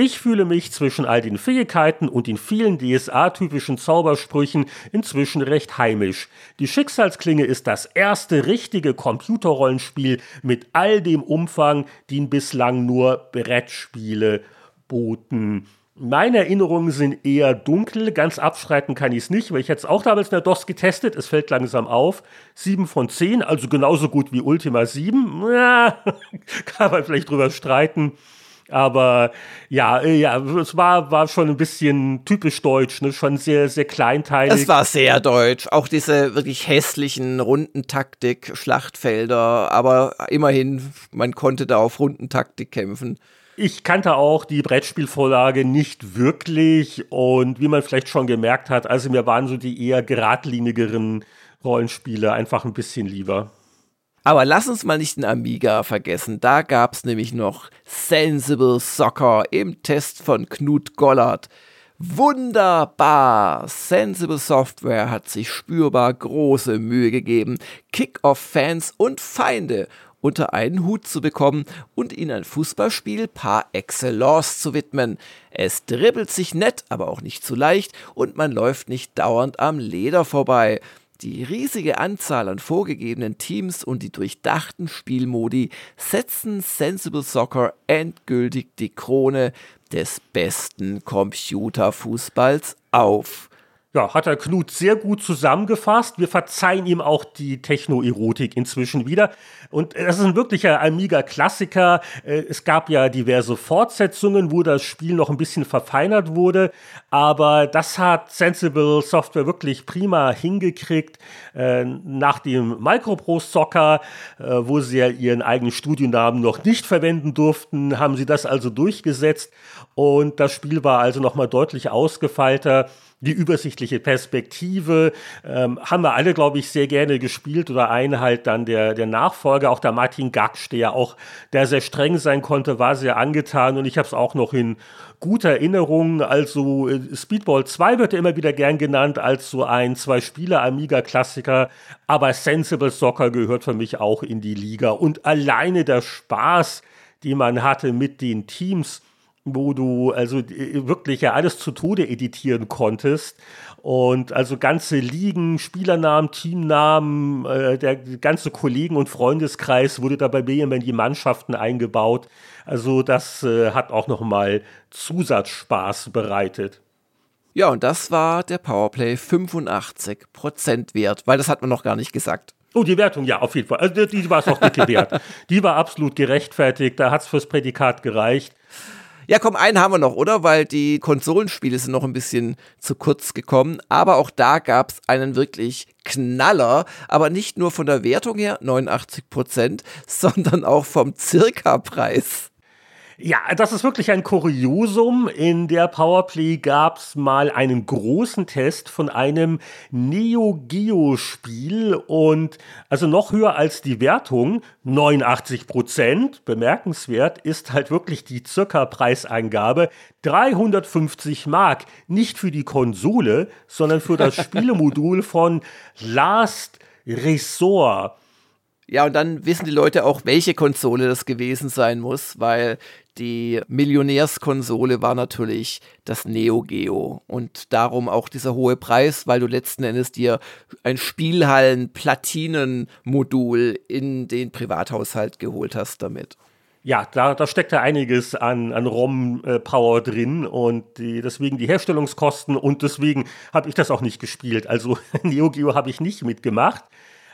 Ich fühle mich zwischen all den Fähigkeiten und den vielen DSA-typischen Zaubersprüchen inzwischen recht heimisch. Die Schicksalsklinge ist das erste richtige Computerrollenspiel mit all dem Umfang, den bislang nur Brettspiele boten. Meine Erinnerungen sind eher dunkel, ganz abschreiten kann ich es nicht, weil ich jetzt auch damals in der DOS getestet, es fällt langsam auf. 7 von 10, also genauso gut wie Ultima 7. Ja, kann man vielleicht drüber streiten. Aber ja, ja, es war, war schon ein bisschen typisch deutsch, ne? schon sehr, sehr kleinteilig. Es war sehr deutsch. Auch diese wirklich hässlichen Rundentaktik, Schlachtfelder, aber immerhin, man konnte da auf Rundentaktik kämpfen. Ich kannte auch die Brettspielvorlage nicht wirklich und wie man vielleicht schon gemerkt hat, also mir waren so die eher geradlinigeren Rollenspiele einfach ein bisschen lieber. Aber lass uns mal nicht den Amiga vergessen. Da gab es nämlich noch Sensible Soccer im Test von Knut Gollert. Wunderbar! Sensible Software hat sich spürbar große Mühe gegeben, Kick-Off-Fans und Feinde unter einen Hut zu bekommen und ihnen ein Fußballspiel par excellence zu widmen. Es dribbelt sich nett, aber auch nicht zu leicht und man läuft nicht dauernd am Leder vorbei. Die riesige Anzahl an vorgegebenen Teams und die durchdachten Spielmodi setzen Sensible Soccer endgültig die Krone des besten Computerfußballs auf. Ja, hat der Knut sehr gut zusammengefasst. Wir verzeihen ihm auch die Techno-Erotik inzwischen wieder. Und das ist ein wirklicher Amiga-Klassiker. Äh, es gab ja diverse Fortsetzungen, wo das Spiel noch ein bisschen verfeinert wurde. Aber das hat Sensible Software wirklich prima hingekriegt. Äh, nach dem Microprose Soccer, äh, wo sie ja ihren eigenen Studionamen noch nicht verwenden durften, haben sie das also durchgesetzt. Und das Spiel war also nochmal deutlich ausgefeilter die übersichtliche Perspektive ähm, haben wir alle, glaube ich, sehr gerne gespielt oder ein halt dann der, der Nachfolger, auch der Martin Gaksch, der ja auch, der sehr streng sein konnte, war sehr angetan. Und ich habe es auch noch in guter Erinnerung. Also äh, Speedball 2 wird ja immer wieder gern genannt als so ein Zwei-Spieler-Amiga-Klassiker, aber Sensible Soccer gehört für mich auch in die Liga. Und alleine der Spaß, die man hatte mit den Teams, wo du also äh, wirklich ja alles zu Tode editieren konntest und also ganze Ligen, Spielernamen, Teamnamen, äh, der ganze Kollegen- und Freundeskreis wurde da bei mir in die Mannschaften eingebaut. Also das äh, hat auch nochmal Zusatzspaß bereitet. Ja, und das war der Powerplay 85% wert, weil das hat man noch gar nicht gesagt. Oh, die Wertung, ja, auf jeden Fall. Also die, die war es auch dicke wert. Die war absolut gerechtfertigt, da hat es fürs Prädikat gereicht. Ja, komm, einen haben wir noch, oder? Weil die Konsolenspiele sind noch ein bisschen zu kurz gekommen. Aber auch da gab es einen wirklich Knaller. Aber nicht nur von der Wertung her, 89 Prozent, sondern auch vom Circa-Preis. Ja, das ist wirklich ein Kuriosum. In der Powerplay gab es mal einen großen Test von einem Neo Geo Spiel und also noch höher als die Wertung, 89 Prozent, bemerkenswert, ist halt wirklich die circa Preiseingabe 350 Mark, nicht für die Konsole, sondern für das Spielemodul von Last Resort. Ja, und dann wissen die Leute auch, welche Konsole das gewesen sein muss, weil die Millionärskonsole war natürlich das Neo Geo und darum auch dieser hohe Preis, weil du letzten Endes dir ein Spielhallen-Platinen-Modul in den Privathaushalt geholt hast damit. Ja, da, da steckt ja einiges an, an ROM-Power drin und die, deswegen die Herstellungskosten und deswegen habe ich das auch nicht gespielt. Also Neo Geo habe ich nicht mitgemacht.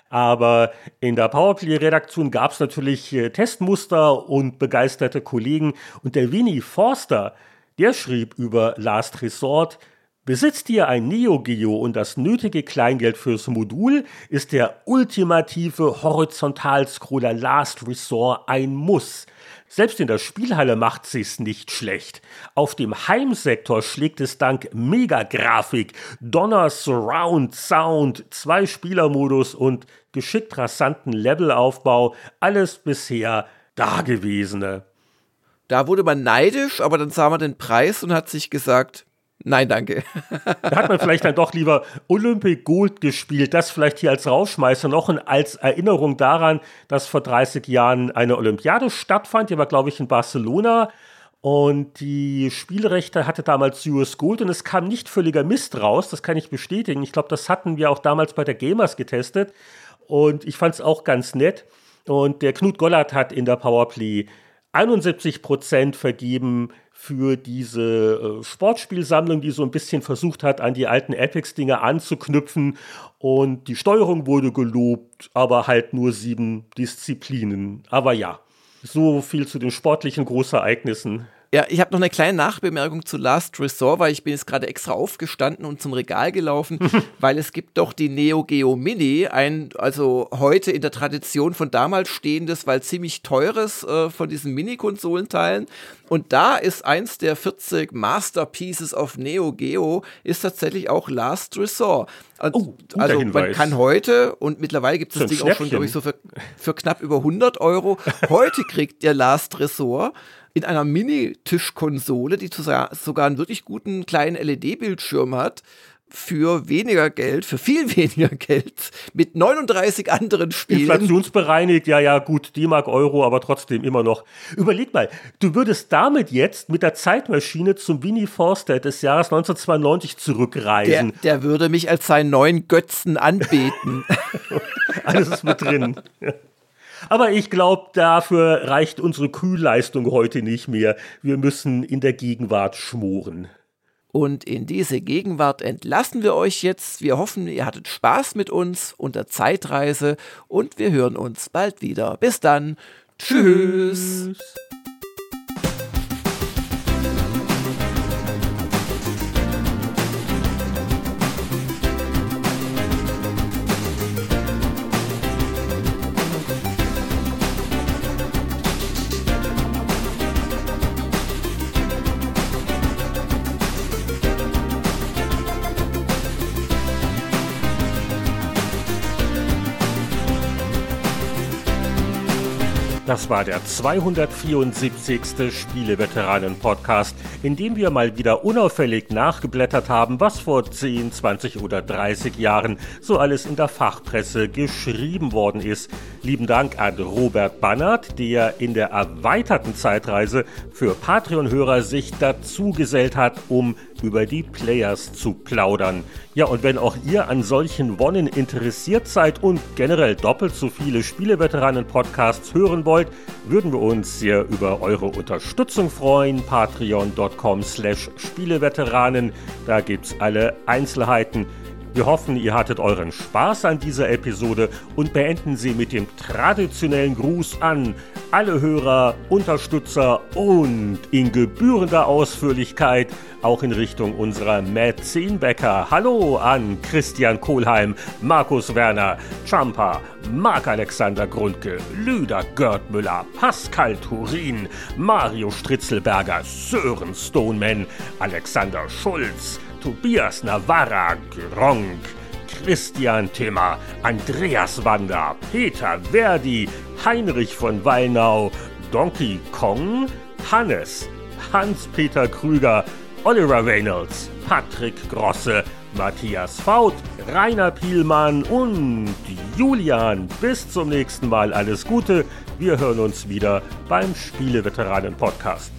Aber in der Powerplay-Redaktion gab es natürlich äh, Testmuster und begeisterte Kollegen. Und der Winnie Forster, der schrieb über Last Resort, Besitzt ihr ein Neo Geo und das nötige Kleingeld fürs Modul, ist der ultimative Horizontalscroller Last Resort ein Muss. Selbst in der Spielhalle macht sich's nicht schlecht. Auf dem Heimsektor schlägt es dank Megagrafik, Donner Surround Sound, zwei Spielermodus und geschickt rasanten Levelaufbau alles bisher Dagewesene. Da wurde man neidisch, aber dann sah man den Preis und hat sich gesagt, Nein, danke. da hat man vielleicht dann doch lieber Olympic Gold gespielt, das vielleicht hier als Rausschmeißer noch und als Erinnerung daran, dass vor 30 Jahren eine Olympiade stattfand, die war, glaube ich, in Barcelona. Und die Spielrechte hatte damals US Gold und es kam nicht völliger Mist raus, das kann ich bestätigen. Ich glaube, das hatten wir auch damals bei der Gamers getestet und ich fand es auch ganz nett. Und der Knut Gollert hat in der Powerplay 71 Prozent vergeben für diese äh, Sportspielsammlung, die so ein bisschen versucht hat, an die alten Apex-Dinge anzuknüpfen. Und die Steuerung wurde gelobt, aber halt nur sieben Disziplinen. Aber ja, so viel zu den sportlichen Großereignissen. Ja, ich habe noch eine kleine Nachbemerkung zu Last Resort, weil ich bin jetzt gerade extra aufgestanden und zum Regal gelaufen, weil es gibt doch die Neo Geo Mini, ein also heute in der Tradition von damals stehendes, weil ziemlich teures äh, von diesen Mini-Konsolenteilen. Und da ist eins der 40 Masterpieces auf Neo Geo, ist tatsächlich auch Last Resort. Oh, also Hinweis. man kann heute, und mittlerweile gibt es das Ding auch schon, glaube ich, so für, für knapp über 100 Euro, heute kriegt der Last Resort in einer Mini-Tischkonsole, die sogar einen wirklich guten kleinen LED-Bildschirm hat, für weniger Geld, für viel weniger Geld, mit 39 anderen Spielen. Inflationsbereinigt, ja, ja, gut, D-Mark, Euro, aber trotzdem immer noch. Überleg mal, du würdest damit jetzt mit der Zeitmaschine zum Winnie Forstead des Jahres 1992 zurückreisen. Der, der würde mich als seinen neuen Götzen anbeten. Alles ist mit drin. Aber ich glaube, dafür reicht unsere Kühlleistung heute nicht mehr. Wir müssen in der Gegenwart schmoren. Und in diese Gegenwart entlassen wir euch jetzt. Wir hoffen, ihr hattet Spaß mit uns unter Zeitreise und wir hören uns bald wieder. Bis dann. Tschüss. Tschüss. Das war der 274. Spieleveteranen-Podcast, in dem wir mal wieder unauffällig nachgeblättert haben, was vor 10, 20 oder 30 Jahren so alles in der Fachpresse geschrieben worden ist. Lieben Dank an Robert Bannert, der in der erweiterten Zeitreise für Patreon-Hörer sich dazugesellt hat, um über die Players zu plaudern. Ja, und wenn auch ihr an solchen Wonnen interessiert seid und generell doppelt so viele Spieleveteranen-Podcasts hören wollt, würden wir uns sehr über eure Unterstützung freuen. Patreon.com slash Spieleveteranen. Da gibt's alle Einzelheiten. Wir hoffen, ihr hattet euren Spaß an dieser Episode und beenden sie mit dem traditionellen Gruß an alle Hörer, Unterstützer und in gebührender Ausführlichkeit auch in Richtung unserer Mäzenbäcker. Hallo an Christian Kohlheim, Markus Werner, Champa, Marc-Alexander Grundke, Lüder Görtmüller, Pascal Turin, Mario Stritzelberger, Sören Stoneman, Alexander Schulz, Tobias Navarra, Gronk, Christian Timmer, Andreas Wander, Peter Verdi, Heinrich von Wallnau, Donkey Kong, Hannes, Hans-Peter Krüger, Oliver Reynolds, Patrick Grosse, Matthias Faut, Rainer Pielmann und Julian. Bis zum nächsten Mal alles Gute. Wir hören uns wieder beim Spieleveteranen Podcast.